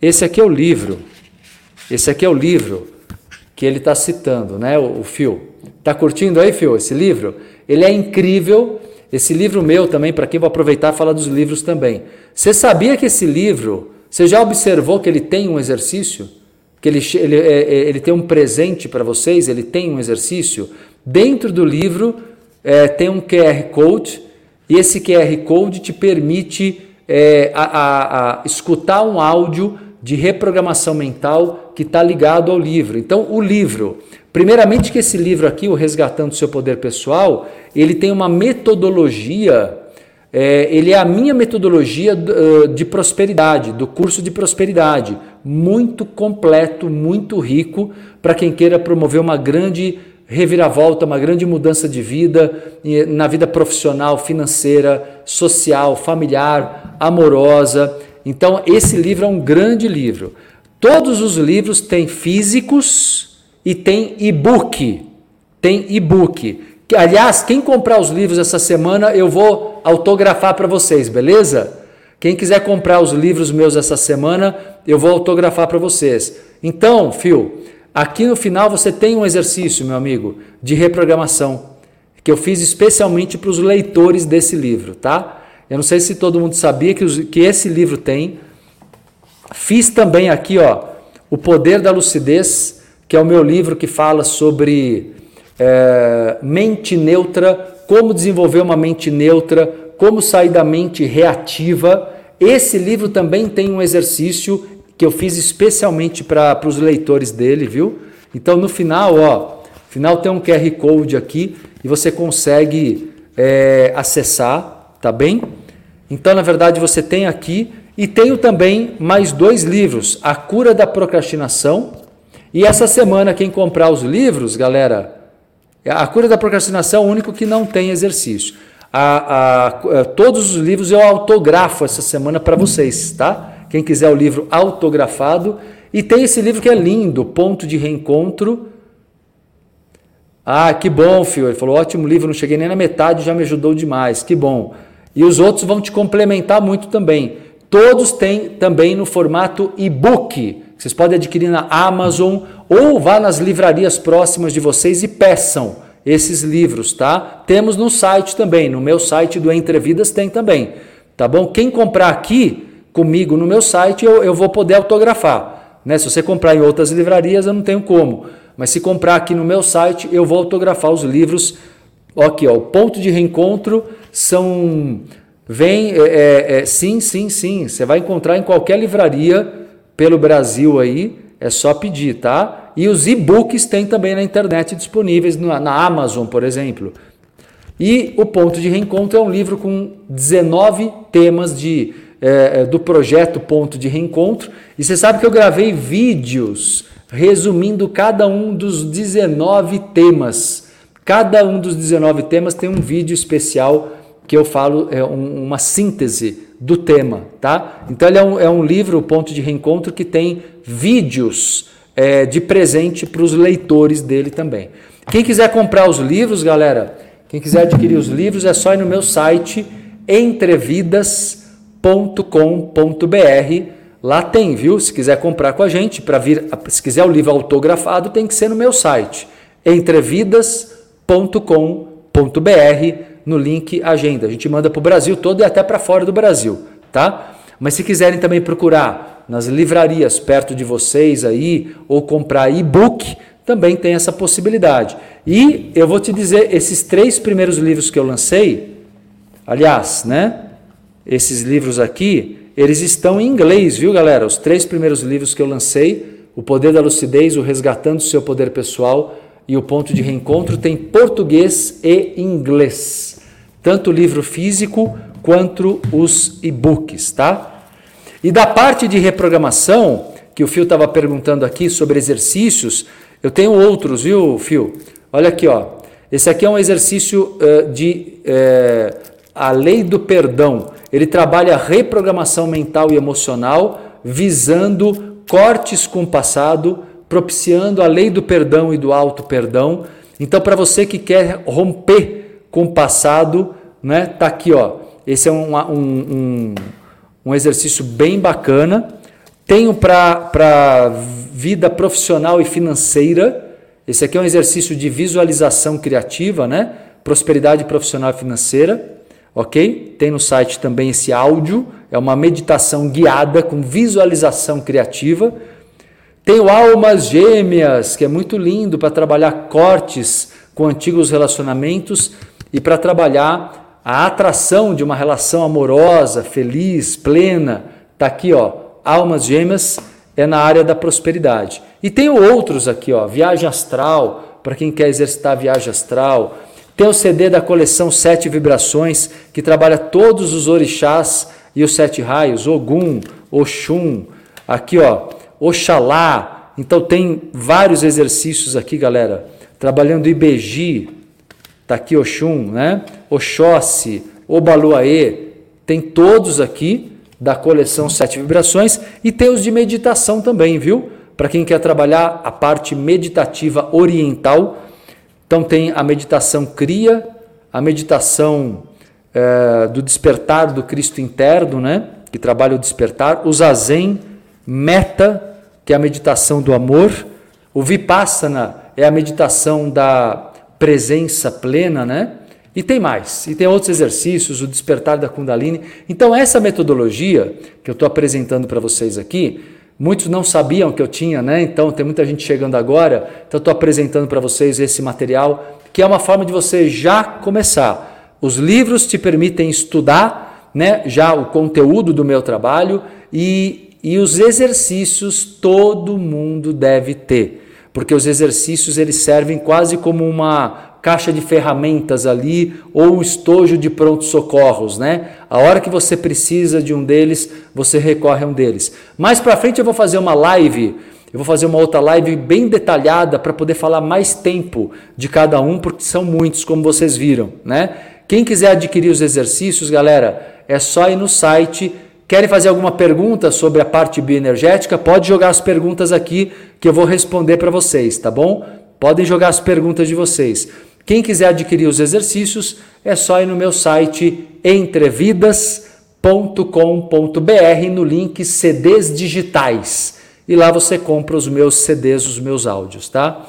Esse aqui é o livro. Esse aqui é o livro que ele está citando, né? O, o Fio. Tá curtindo aí, Fio, esse livro? Ele é incrível. Esse livro meu também, para quem vou aproveitar falar dos livros também. Você sabia que esse livro, você já observou que ele tem um exercício? Que ele, ele, é, é, ele tem um presente para vocês, ele tem um exercício? Dentro do livro é, tem um QR Code, e esse QR Code te permite é, a, a, a escutar um áudio de reprogramação mental que está ligado ao livro. Então, o livro, primeiramente que esse livro aqui, o Resgatando Seu Poder Pessoal, ele tem uma metodologia, é, ele é a minha metodologia de prosperidade, do curso de prosperidade, muito completo, muito rico, para quem queira promover uma grande reviravolta, uma grande mudança de vida, na vida profissional, financeira, social, familiar, amorosa, então, esse livro é um grande livro. Todos os livros têm físicos e tem e-book. Tem e-book. Aliás, quem comprar os livros essa semana, eu vou autografar para vocês, beleza? Quem quiser comprar os livros meus essa semana, eu vou autografar para vocês. Então, Fio, aqui no final você tem um exercício, meu amigo, de reprogramação, que eu fiz especialmente para os leitores desse livro, tá? Eu não sei se todo mundo sabia que, os, que esse livro tem. Fiz também aqui, ó, O Poder da Lucidez, que é o meu livro que fala sobre é, mente neutra, como desenvolver uma mente neutra, como sair da mente reativa. Esse livro também tem um exercício que eu fiz especialmente para os leitores dele, viu? Então no final, ó, final tem um QR Code aqui e você consegue é, acessar, tá bem? Então, na verdade, você tem aqui e tenho também mais dois livros: A Cura da Procrastinação. E essa semana, quem comprar os livros, galera, a cura da procrastinação é o único que não tem exercício. A, a, a, todos os livros eu autografo essa semana para vocês, tá? Quem quiser o livro autografado. E tem esse livro que é lindo, Ponto de Reencontro. Ah, que bom, Fio. Ele falou: ótimo livro, não cheguei nem na metade, já me ajudou demais. Que bom. E os outros vão te complementar muito também. Todos têm também no formato e-book. Vocês podem adquirir na Amazon ou vá nas livrarias próximas de vocês e peçam esses livros, tá? Temos no site também, no meu site do Entrevidas tem também, tá bom? Quem comprar aqui comigo no meu site, eu, eu vou poder autografar, né? Se você comprar em outras livrarias, eu não tenho como. Mas se comprar aqui no meu site, eu vou autografar os livros. Aqui, ó, o ponto de reencontro são. Vem, é, é, é, sim, sim, sim. Você vai encontrar em qualquer livraria pelo Brasil aí, é só pedir, tá? E os e-books tem também na internet disponíveis, na, na Amazon, por exemplo. E o Ponto de Reencontro é um livro com 19 temas de, é, é, do projeto Ponto de Reencontro. E você sabe que eu gravei vídeos resumindo cada um dos 19 temas. Cada um dos 19 temas tem um vídeo especial que eu falo, é um, uma síntese do tema, tá? Então ele é um, é um livro, Ponto de Reencontro, que tem vídeos é, de presente para os leitores dele também. Quem quiser comprar os livros, galera, quem quiser adquirir os livros, é só ir no meu site entrevidas.com.br Lá tem, viu? Se quiser comprar com a gente, para vir, se quiser o livro autografado, tem que ser no meu site, entrevidas.com.br, no link agenda. A gente manda para o Brasil todo e até para fora do Brasil, tá? Mas se quiserem também procurar nas livrarias perto de vocês aí ou comprar e-book, também tem essa possibilidade. E eu vou te dizer, esses três primeiros livros que eu lancei, aliás, né? Esses livros aqui, eles estão em inglês, viu, galera? Os três primeiros livros que eu lancei, O Poder da Lucidez, O Resgatando o Seu Poder Pessoal e O Ponto de Reencontro, tem português e inglês. Tanto o livro físico quanto os e-books, tá? E da parte de reprogramação, que o Fio estava perguntando aqui sobre exercícios, eu tenho outros, viu, Fio? Olha aqui, ó. Esse aqui é um exercício uh, de uh, a lei do perdão. Ele trabalha reprogramação mental e emocional, visando cortes com o passado, propiciando a lei do perdão e do auto perdão. Então, para você que quer romper com o passado, né, tá aqui, ó. Esse é um, um, um, um exercício bem bacana. Tenho para vida profissional e financeira. Esse aqui é um exercício de visualização criativa, né? Prosperidade profissional e financeira ok? Tem no site também esse áudio, é uma meditação guiada com visualização criativa. Tem o Almas Gêmeas, que é muito lindo para trabalhar cortes com antigos relacionamentos e para trabalhar a atração de uma relação amorosa, feliz, plena. Tá aqui, ó, Almas Gêmeas é na área da prosperidade. E tem outros aqui, ó, viagem astral, para quem quer exercitar viagem astral tem o CD da coleção Sete Vibrações, que trabalha todos os orixás e os sete raios, Ogum, Oxum, aqui ó, Oxalá. Então tem vários exercícios aqui, galera. Trabalhando Ibeji, tá aqui Oxum, né? Oxóssi, Obaluaê, tem todos aqui da coleção Sete Vibrações e tem os de meditação também, viu? Para quem quer trabalhar a parte meditativa oriental, então tem a meditação cria, a meditação é, do despertar do Cristo interno, né? que trabalha o despertar, o zazen, meta, que é a meditação do amor, o vipassana é a meditação da presença plena, né? E tem mais, e tem outros exercícios, o despertar da Kundalini. Então, essa metodologia que eu estou apresentando para vocês aqui, Muitos não sabiam que eu tinha, né? Então tem muita gente chegando agora. Então estou apresentando para vocês esse material, que é uma forma de você já começar. Os livros te permitem estudar, né? Já o conteúdo do meu trabalho e, e os exercícios todo mundo deve ter, porque os exercícios eles servem quase como uma caixa de ferramentas ali ou um estojo de prontos socorros, né? A hora que você precisa de um deles, você recorre a um deles. Mais para frente eu vou fazer uma live, eu vou fazer uma outra live bem detalhada para poder falar mais tempo de cada um, porque são muitos, como vocês viram, né? Quem quiser adquirir os exercícios, galera, é só ir no site Querem fazer alguma pergunta sobre a parte bioenergética? Pode jogar as perguntas aqui que eu vou responder para vocês, tá bom? Podem jogar as perguntas de vocês. Quem quiser adquirir os exercícios, é só ir no meu site entrevidas.com.br no link CDs digitais. E lá você compra os meus CDs, os meus áudios, tá?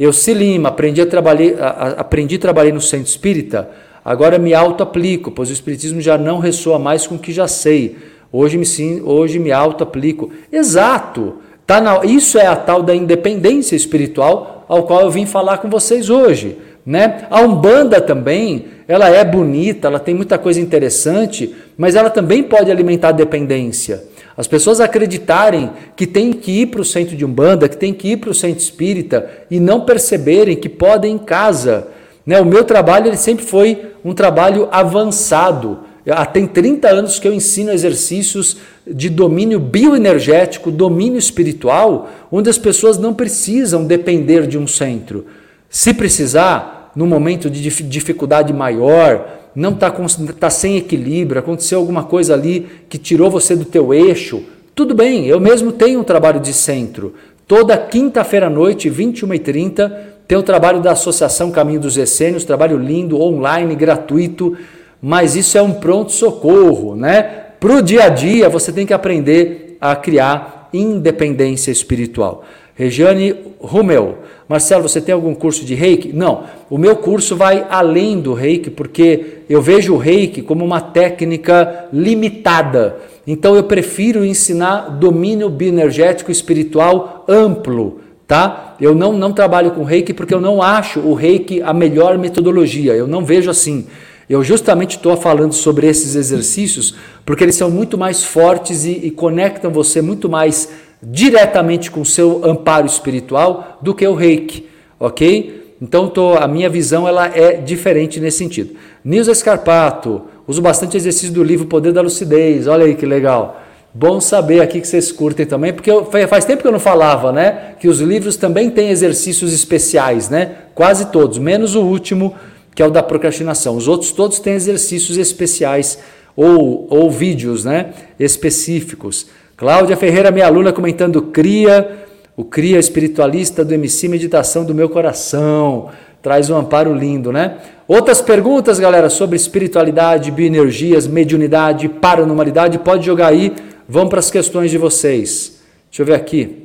Eu se lima, aprendi a trabalhar, aprendi a trabalhar no centro espírita, agora me auto-aplico, pois o espiritismo já não ressoa mais com o que já sei. Hoje me, hoje me auto-aplico. Exato! Tá na, isso é a tal da independência espiritual ao qual eu vim falar com vocês hoje. Né? A Umbanda também, ela é bonita, ela tem muita coisa interessante, mas ela também pode alimentar a dependência. As pessoas acreditarem que tem que ir para o centro de Umbanda, que tem que ir para o centro espírita e não perceberem que podem em casa. Né? O meu trabalho ele sempre foi um trabalho avançado. Há tem 30 anos que eu ensino exercícios de domínio bioenergético, domínio espiritual, onde as pessoas não precisam depender de um centro. Se precisar, no momento de dificuldade maior, não está tá sem equilíbrio, aconteceu alguma coisa ali que tirou você do teu eixo, tudo bem, eu mesmo tenho um trabalho de centro. Toda quinta-feira à noite, 21h30, tem o trabalho da Associação Caminho dos Essênios, trabalho lindo, online, gratuito, mas isso é um pronto-socorro, né? Para o dia a dia, você tem que aprender a criar independência espiritual. Regiane Rumel, Marcelo, você tem algum curso de reiki? Não, o meu curso vai além do reiki, porque eu vejo o reiki como uma técnica limitada. Então eu prefiro ensinar domínio bioenergético espiritual amplo, tá? Eu não, não trabalho com reiki porque eu não acho o reiki a melhor metodologia, eu não vejo assim. Eu justamente estou falando sobre esses exercícios porque eles são muito mais fortes e, e conectam você muito mais diretamente com o seu amparo espiritual do que o reiki, ok? Então tô, a minha visão ela é diferente nesse sentido. Nilza Scarpato, uso bastante exercício do livro Poder da Lucidez, olha aí que legal. Bom saber aqui que vocês curtem também, porque eu, faz tempo que eu não falava, né? Que os livros também têm exercícios especiais, né? Quase todos, menos o último, que é o da procrastinação. Os outros todos têm exercícios especiais ou, ou vídeos, né? Específicos. Cláudia Ferreira, minha aluna, comentando Cria, o Cria espiritualista do MC Meditação do meu coração. Traz um amparo lindo, né? Outras perguntas, galera, sobre espiritualidade, bioenergias, mediunidade, paranormalidade, pode jogar aí. Vamos para as questões de vocês. Deixa eu ver aqui.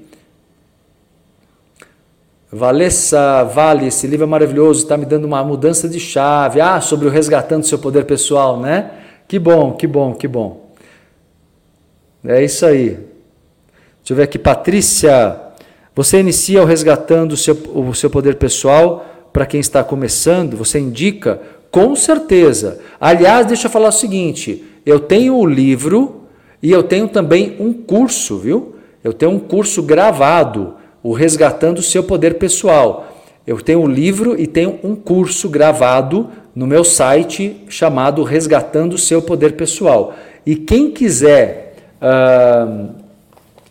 Valessa Vale, esse livro é maravilhoso, está me dando uma mudança de chave. Ah, sobre o resgatando seu poder pessoal, né? Que bom, que bom, que bom. É isso aí. Deixa eu ver aqui, Patrícia. Você inicia o resgatando o seu, o seu poder pessoal para quem está começando? Você indica? Com certeza. Aliás, deixa eu falar o seguinte: eu tenho o livro e eu tenho também um curso, viu? Eu tenho um curso gravado, o Resgatando o Seu Poder Pessoal. Eu tenho um livro e tenho um curso gravado no meu site chamado Resgatando o Seu Poder Pessoal. E quem quiser, uh,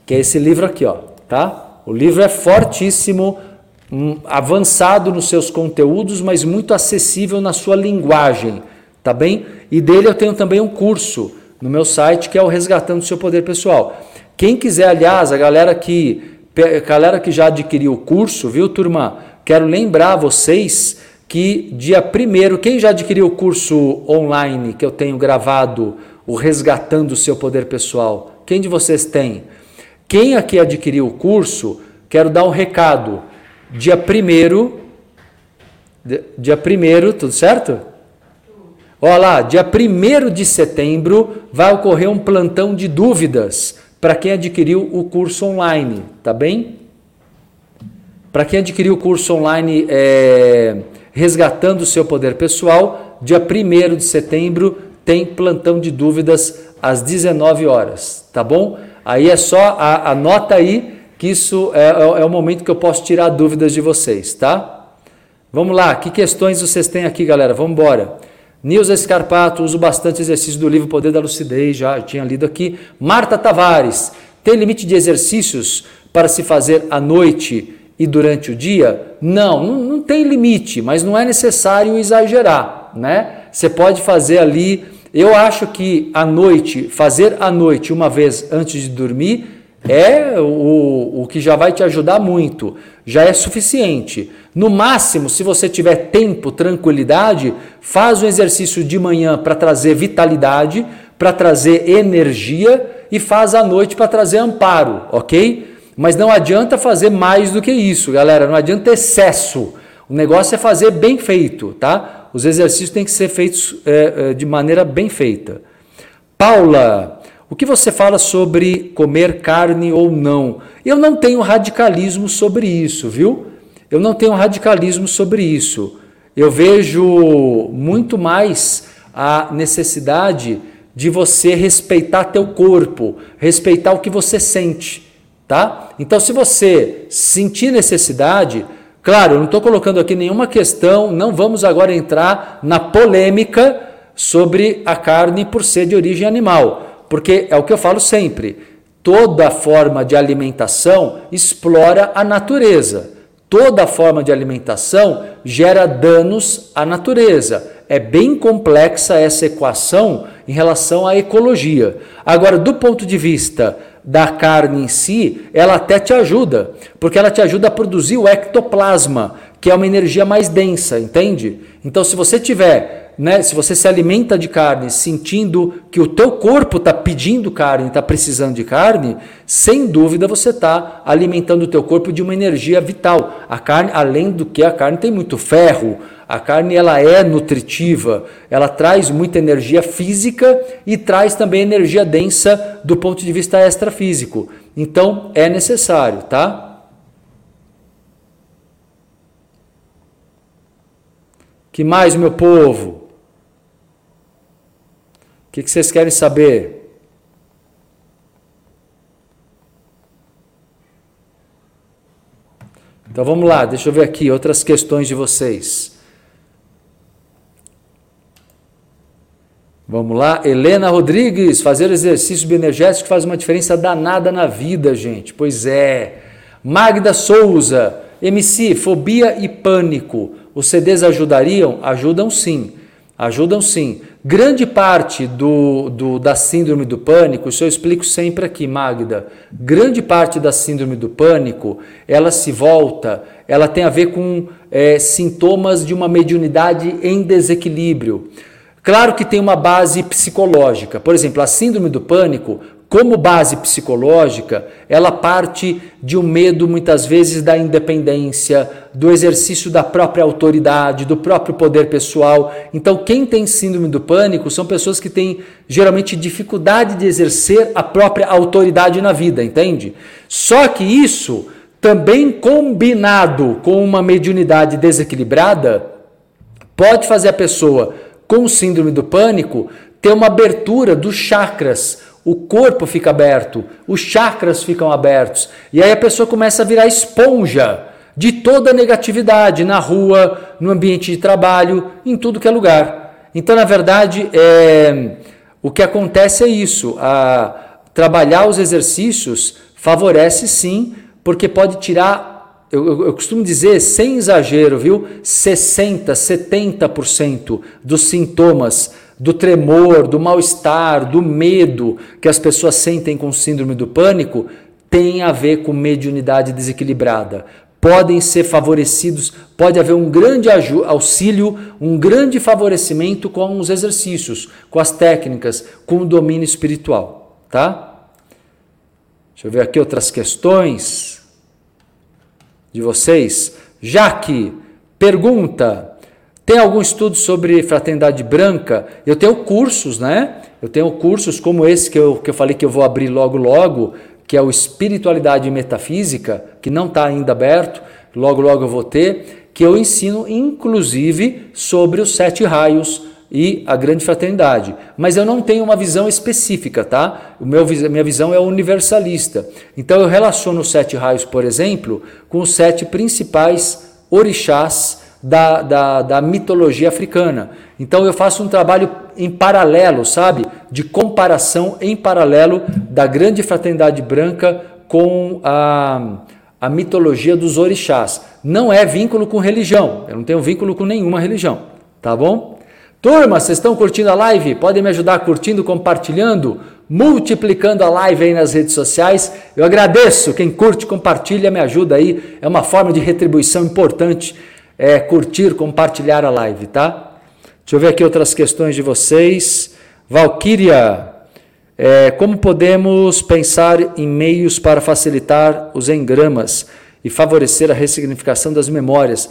que é esse livro aqui, ó, tá? O livro é fortíssimo, um, avançado nos seus conteúdos, mas muito acessível na sua linguagem, tá bem? E dele eu tenho também um curso no meu site que é o Resgatando o Seu Poder Pessoal. Quem quiser, aliás, a galera que, galera que já adquiriu o curso, viu, turma? Quero lembrar vocês que dia primeiro, quem já adquiriu o curso online que eu tenho gravado, o Resgatando o Seu Poder Pessoal? Quem de vocês tem? Quem aqui adquiriu o curso, quero dar um recado. Dia primeiro, dia primeiro, tudo certo? Olha lá, dia 1 de setembro vai ocorrer um plantão de dúvidas para quem adquiriu o curso online, tá bem? Para quem adquiriu o curso online é, Resgatando o Seu Poder Pessoal, dia 1 de setembro tem plantão de dúvidas às 19 horas, tá bom? Aí é só, a, anota aí que isso é, é, é o momento que eu posso tirar dúvidas de vocês, tá? Vamos lá, que questões vocês têm aqui, galera? Vamos embora. Nilza Scarpato, uso bastante exercício do livro Poder da Lucidez, já tinha lido aqui. Marta Tavares, tem limite de exercícios para se fazer à noite e durante o dia? Não, não, não tem limite, mas não é necessário exagerar, né? Você pode fazer ali, eu acho que à noite, fazer à noite uma vez antes de dormir é o, o que já vai te ajudar muito, já é suficiente. No máximo, se você tiver tempo, tranquilidade, faz um exercício de manhã para trazer vitalidade, para trazer energia e faz à noite para trazer amparo, ok? Mas não adianta fazer mais do que isso, galera. Não adianta excesso. O negócio é fazer bem feito, tá? Os exercícios têm que ser feitos é, de maneira bem feita. Paula, o que você fala sobre comer carne ou não? Eu não tenho radicalismo sobre isso, viu? Eu não tenho radicalismo sobre isso. Eu vejo muito mais a necessidade de você respeitar teu corpo, respeitar o que você sente, tá? Então, se você sentir necessidade, claro, eu não estou colocando aqui nenhuma questão, não vamos agora entrar na polêmica sobre a carne por ser de origem animal porque é o que eu falo sempre: toda forma de alimentação explora a natureza. Toda forma de alimentação gera danos à natureza. É bem complexa essa equação em relação à ecologia. Agora, do ponto de vista da carne em si, ela até te ajuda, porque ela te ajuda a produzir o ectoplasma, que é uma energia mais densa, entende? Então, se você tiver né, se você se alimenta de carne sentindo que o teu corpo está pedindo carne, está precisando de carne, sem dúvida você está alimentando o teu corpo de uma energia vital. A carne, além do que a carne tem muito ferro, a carne ela é nutritiva, ela traz muita energia física e traz também energia densa do ponto de vista extrafísico. Então é necessário, tá? Que mais, meu povo? Que, que vocês querem saber? Então vamos lá, deixa eu ver aqui outras questões de vocês. Vamos lá, Helena Rodrigues, fazer exercício bioenergético faz uma diferença danada na vida, gente. Pois é. Magda Souza, MC, fobia e pânico. Os CDs ajudariam? Ajudam sim. Ajudam sim. Grande parte do, do, da síndrome do pânico, isso eu explico sempre aqui, Magda. Grande parte da síndrome do pânico, ela se volta, ela tem a ver com é, sintomas de uma mediunidade em desequilíbrio. Claro que tem uma base psicológica. Por exemplo, a síndrome do pânico como base psicológica, ela parte de um medo muitas vezes da independência, do exercício da própria autoridade, do próprio poder pessoal. Então, quem tem síndrome do pânico são pessoas que têm geralmente dificuldade de exercer a própria autoridade na vida, entende? Só que isso também combinado com uma mediunidade desequilibrada pode fazer a pessoa com síndrome do pânico ter uma abertura dos chakras o corpo fica aberto, os chakras ficam abertos, e aí a pessoa começa a virar esponja de toda a negatividade na rua, no ambiente de trabalho, em tudo que é lugar. Então, na verdade, é, o que acontece é isso: a, trabalhar os exercícios favorece sim, porque pode tirar, eu, eu, eu costumo dizer, sem exagero, viu? 60%, 70% dos sintomas do tremor, do mal-estar, do medo que as pessoas sentem com síndrome do pânico tem a ver com mediunidade desequilibrada. Podem ser favorecidos, pode haver um grande auxílio, um grande favorecimento com os exercícios, com as técnicas, com o domínio espiritual, tá? Deixa eu ver aqui outras questões de vocês. Jaque pergunta: tem algum estudo sobre fraternidade branca? Eu tenho cursos, né? Eu tenho cursos como esse que eu, que eu falei que eu vou abrir logo logo, que é o Espiritualidade e Metafísica, que não está ainda aberto, logo logo eu vou ter, que eu ensino inclusive sobre os sete raios e a grande fraternidade. Mas eu não tenho uma visão específica, tá? O meu, minha visão é universalista. Então eu relaciono os sete raios, por exemplo, com os sete principais orixás da, da, da mitologia africana. Então eu faço um trabalho em paralelo, sabe? De comparação em paralelo da grande fraternidade branca com a, a mitologia dos orixás. Não é vínculo com religião, eu não tenho vínculo com nenhuma religião, tá bom? Turma, vocês estão curtindo a live? Podem me ajudar curtindo, compartilhando, multiplicando a live aí nas redes sociais. Eu agradeço. Quem curte, compartilha, me ajuda aí. É uma forma de retribuição importante. É curtir, compartilhar a live, tá? Deixa eu ver aqui outras questões de vocês. Valquíria, é, como podemos pensar em meios para facilitar os engramas e favorecer a ressignificação das memórias?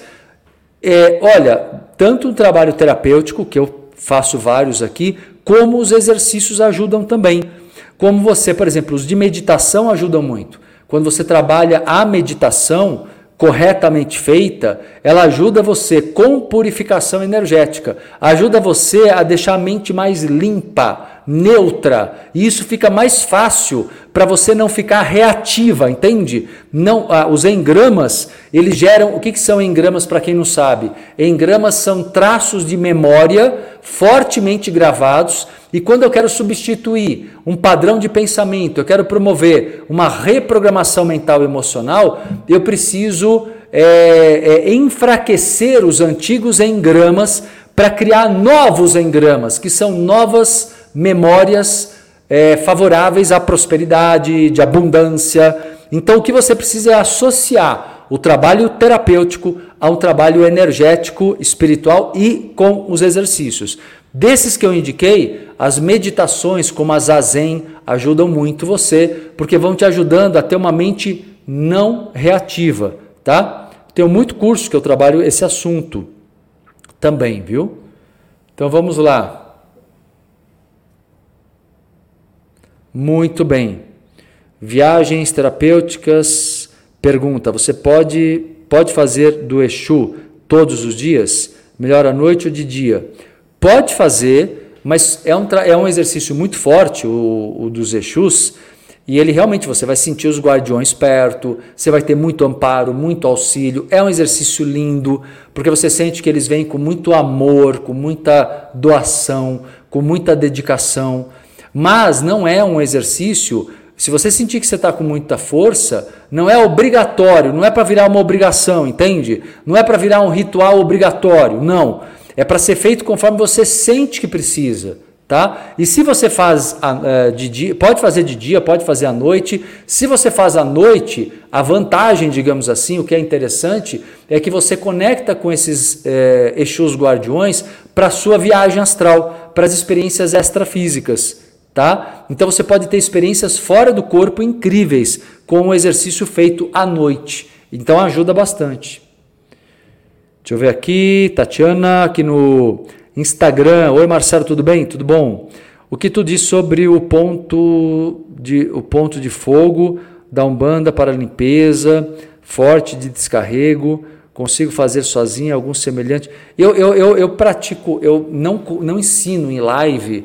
É, olha, tanto o trabalho terapêutico, que eu faço vários aqui, como os exercícios ajudam também. Como você, por exemplo, os de meditação ajudam muito. Quando você trabalha a meditação, corretamente feita, ela ajuda você com purificação energética, ajuda você a deixar a mente mais limpa, neutra, e isso fica mais fácil para você não ficar reativa, entende? Não, ah, os engramas, eles geram, o que, que são engramas para quem não sabe? Engramas são traços de memória fortemente gravados e quando eu quero substituir um padrão de pensamento, eu quero promover uma reprogramação mental e emocional, eu preciso é, é, enfraquecer os antigos engramas para criar novos engramas, que são novas memórias é, favoráveis à prosperidade, de abundância. Então, o que você precisa é associar o trabalho terapêutico a um trabalho energético, espiritual e com os exercícios. Desses que eu indiquei, as meditações como a Zazen ajudam muito você, porque vão te ajudando a ter uma mente não reativa, tá? Tenho muito curso que eu trabalho esse assunto também, viu? Então vamos lá. Muito bem. Viagens terapêuticas. Pergunta: você pode pode fazer do Exu todos os dias? Melhor à noite ou de dia? Pode fazer, mas é um, é um exercício muito forte, o, o dos Exus, e ele realmente você vai sentir os guardiões perto, você vai ter muito amparo, muito auxílio. É um exercício lindo, porque você sente que eles vêm com muito amor, com muita doação, com muita dedicação. Mas não é um exercício. Se você sentir que você está com muita força, não é obrigatório, não é para virar uma obrigação, entende? Não é para virar um ritual obrigatório, não. É para ser feito conforme você sente que precisa. Tá? E se você faz uh, de dia, pode fazer de dia, pode fazer à noite. Se você faz à noite, a vantagem, digamos assim, o que é interessante, é que você conecta com esses eh, Exus guardiões para sua viagem astral, para as experiências extrafísicas. Tá? Então você pode ter experiências fora do corpo incríveis com o exercício feito à noite. Então ajuda bastante. Deixa eu ver aqui, Tatiana, aqui no Instagram. Oi, Marcelo, tudo bem? Tudo bom? O que tu diz sobre o ponto de, o ponto de fogo da Umbanda para limpeza, forte de descarrego? Consigo fazer sozinho algum semelhante? Eu, eu, eu, eu pratico, eu não, não ensino em live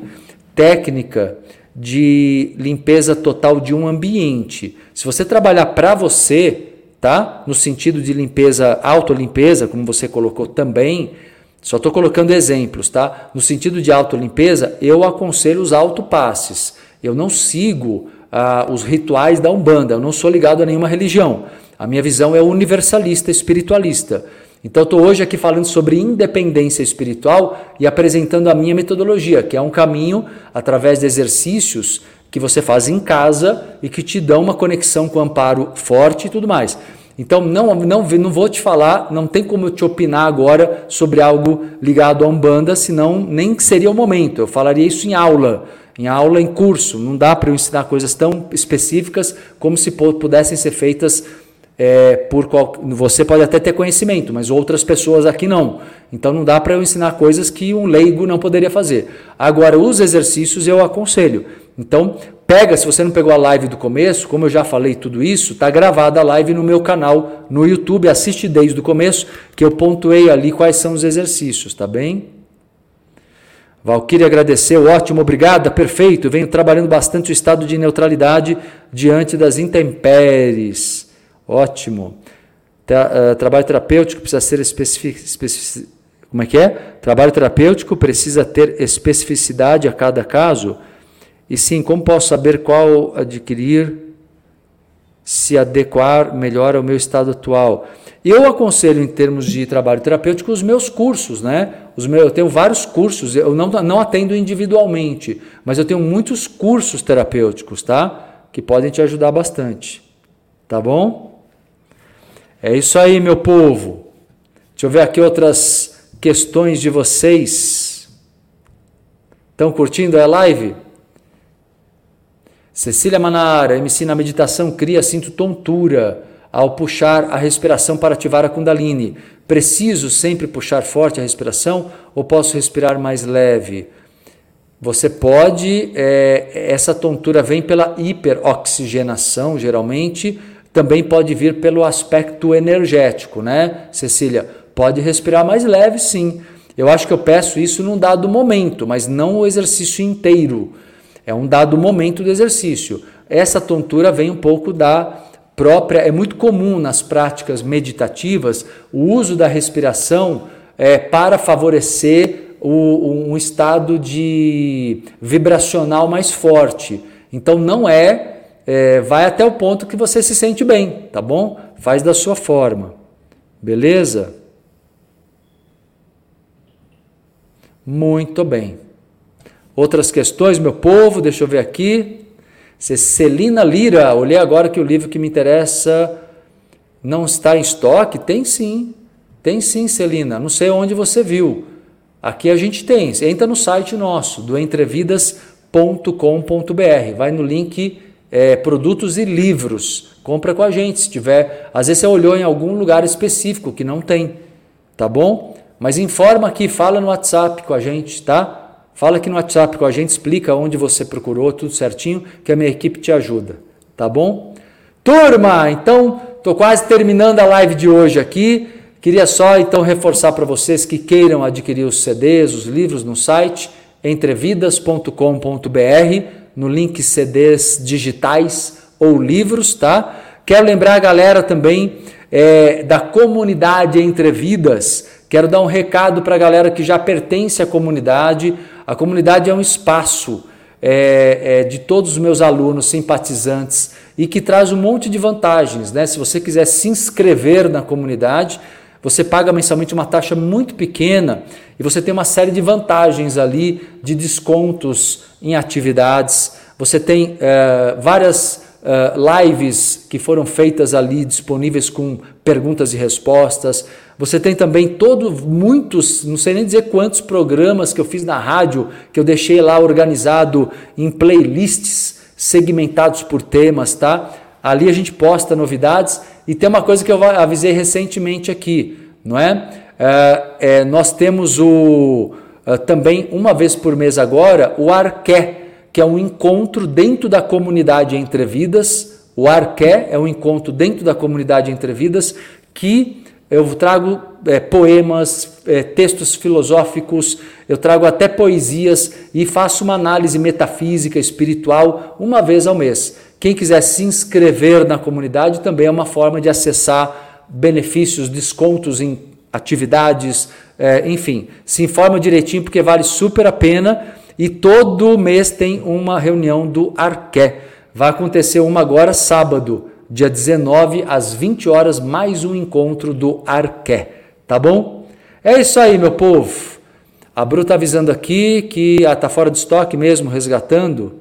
técnica de limpeza total de um ambiente. Se você trabalhar para você, tá? No sentido de limpeza, autolimpeza, como você colocou também, só estou colocando exemplos, tá? No sentido de autolimpeza, eu aconselho os autopasses. Eu não sigo ah, os rituais da Umbanda, eu não sou ligado a nenhuma religião. A minha visão é universalista, espiritualista. Então, estou hoje aqui falando sobre independência espiritual e apresentando a minha metodologia, que é um caminho através de exercícios que você faz em casa e que te dão uma conexão com o amparo forte e tudo mais. Então, não, não, não vou te falar, não tem como eu te opinar agora sobre algo ligado a Umbanda, senão nem seria o momento. Eu falaria isso em aula, em aula, em curso. Não dá para eu ensinar coisas tão específicas como se pudessem ser feitas é, por qual, você pode até ter conhecimento, mas outras pessoas aqui não. Então não dá para eu ensinar coisas que um leigo não poderia fazer. Agora, os exercícios eu aconselho. Então, pega, se você não pegou a live do começo, como eu já falei tudo isso, está gravada a live no meu canal no YouTube, assiste desde o começo, que eu pontuei ali quais são os exercícios, tá bem? Valquíria agradeceu, ótimo, obrigada, perfeito. Venho trabalhando bastante o estado de neutralidade diante das intempéries. Ótimo. Tra, uh, trabalho terapêutico precisa ser especific, como é que é? Trabalho terapêutico precisa ter especificidade a cada caso. E sim, como posso saber qual adquirir, se adequar melhor ao meu estado atual? Eu aconselho em termos de trabalho terapêutico os meus cursos, né? Os meus, eu tenho vários cursos, eu não, não atendo individualmente, mas eu tenho muitos cursos terapêuticos, tá? Que podem te ajudar bastante. Tá bom? É isso aí, meu povo. Deixa eu ver aqui outras questões de vocês. Estão curtindo a live? Cecília Manara, MC na meditação cria, sinto tontura ao puxar a respiração para ativar a Kundalini. Preciso sempre puxar forte a respiração ou posso respirar mais leve? Você pode, é, essa tontura vem pela hiperoxigenação, geralmente, também pode vir pelo aspecto energético, né, Cecília? Pode respirar mais leve, sim. Eu acho que eu peço isso num dado momento, mas não o exercício inteiro. É um dado momento do exercício. Essa tontura vem um pouco da própria, é muito comum nas práticas meditativas o uso da respiração é, para favorecer o, um estado de vibracional mais forte. Então não é, é, vai até o ponto que você se sente bem, tá bom? Faz da sua forma, beleza? Muito bem. Outras questões, meu povo, deixa eu ver aqui. Celina Lira, olhei agora que o livro que me interessa não está em estoque. Tem sim, tem sim, Celina. Não sei onde você viu. Aqui a gente tem. Entra no site nosso, do entrevidas.com.br. Vai no link é, produtos e livros. Compra com a gente. Se tiver, às vezes você olhou em algum lugar específico que não tem, tá bom? Mas informa aqui, fala no WhatsApp com a gente, tá? Fala aqui no WhatsApp com a gente, explica onde você procurou, tudo certinho, que a minha equipe te ajuda, tá bom? Turma, então, estou quase terminando a live de hoje aqui. Queria só então reforçar para vocês que queiram adquirir os CDs, os livros no site entrevidas.com.br, no link CDs digitais ou livros, tá? Quero lembrar a galera também é, da comunidade Entrevidas. Quero dar um recado para a galera que já pertence à comunidade. A comunidade é um espaço é, é, de todos os meus alunos simpatizantes e que traz um monte de vantagens. Né? Se você quiser se inscrever na comunidade, você paga mensalmente uma taxa muito pequena e você tem uma série de vantagens ali de descontos em atividades. Você tem é, várias uh, lives que foram feitas ali disponíveis com perguntas e respostas. Você tem também todos muitos, não sei nem dizer quantos programas que eu fiz na rádio, que eu deixei lá organizado em playlists segmentados por temas, tá? Ali a gente posta novidades e tem uma coisa que eu avisei recentemente aqui, não é? é, é nós temos o uh, também uma vez por mês agora o Arqué, que é um encontro dentro da comunidade Entre Vidas. O Arqué é um encontro dentro da comunidade Entre Vidas que eu trago é, poemas, é, textos filosóficos, eu trago até poesias e faço uma análise metafísica, espiritual, uma vez ao mês. Quem quiser se inscrever na comunidade também é uma forma de acessar benefícios, descontos em atividades, é, enfim, se informa direitinho porque vale super a pena e todo mês tem uma reunião do Arqué. Vai acontecer uma agora sábado, dia 19 às 20 horas, mais um encontro do Arqué, tá bom? É isso aí, meu povo. A Bru tá avisando aqui que ah, tá fora de estoque mesmo, resgatando.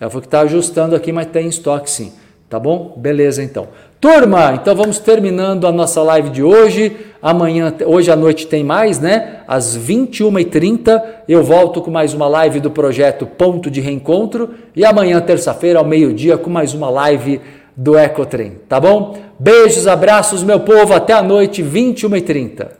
Ela falou que está ajustando aqui, mas tem estoque sim. Tá bom? Beleza então. Turma, então vamos terminando a nossa live de hoje. Amanhã, hoje à noite tem mais, né? Às 21h30 eu volto com mais uma live do projeto Ponto de Reencontro e amanhã, terça-feira, ao meio-dia, com mais uma live do Ecotrem, tá bom? Beijos, abraços, meu povo, até a noite, 21h30.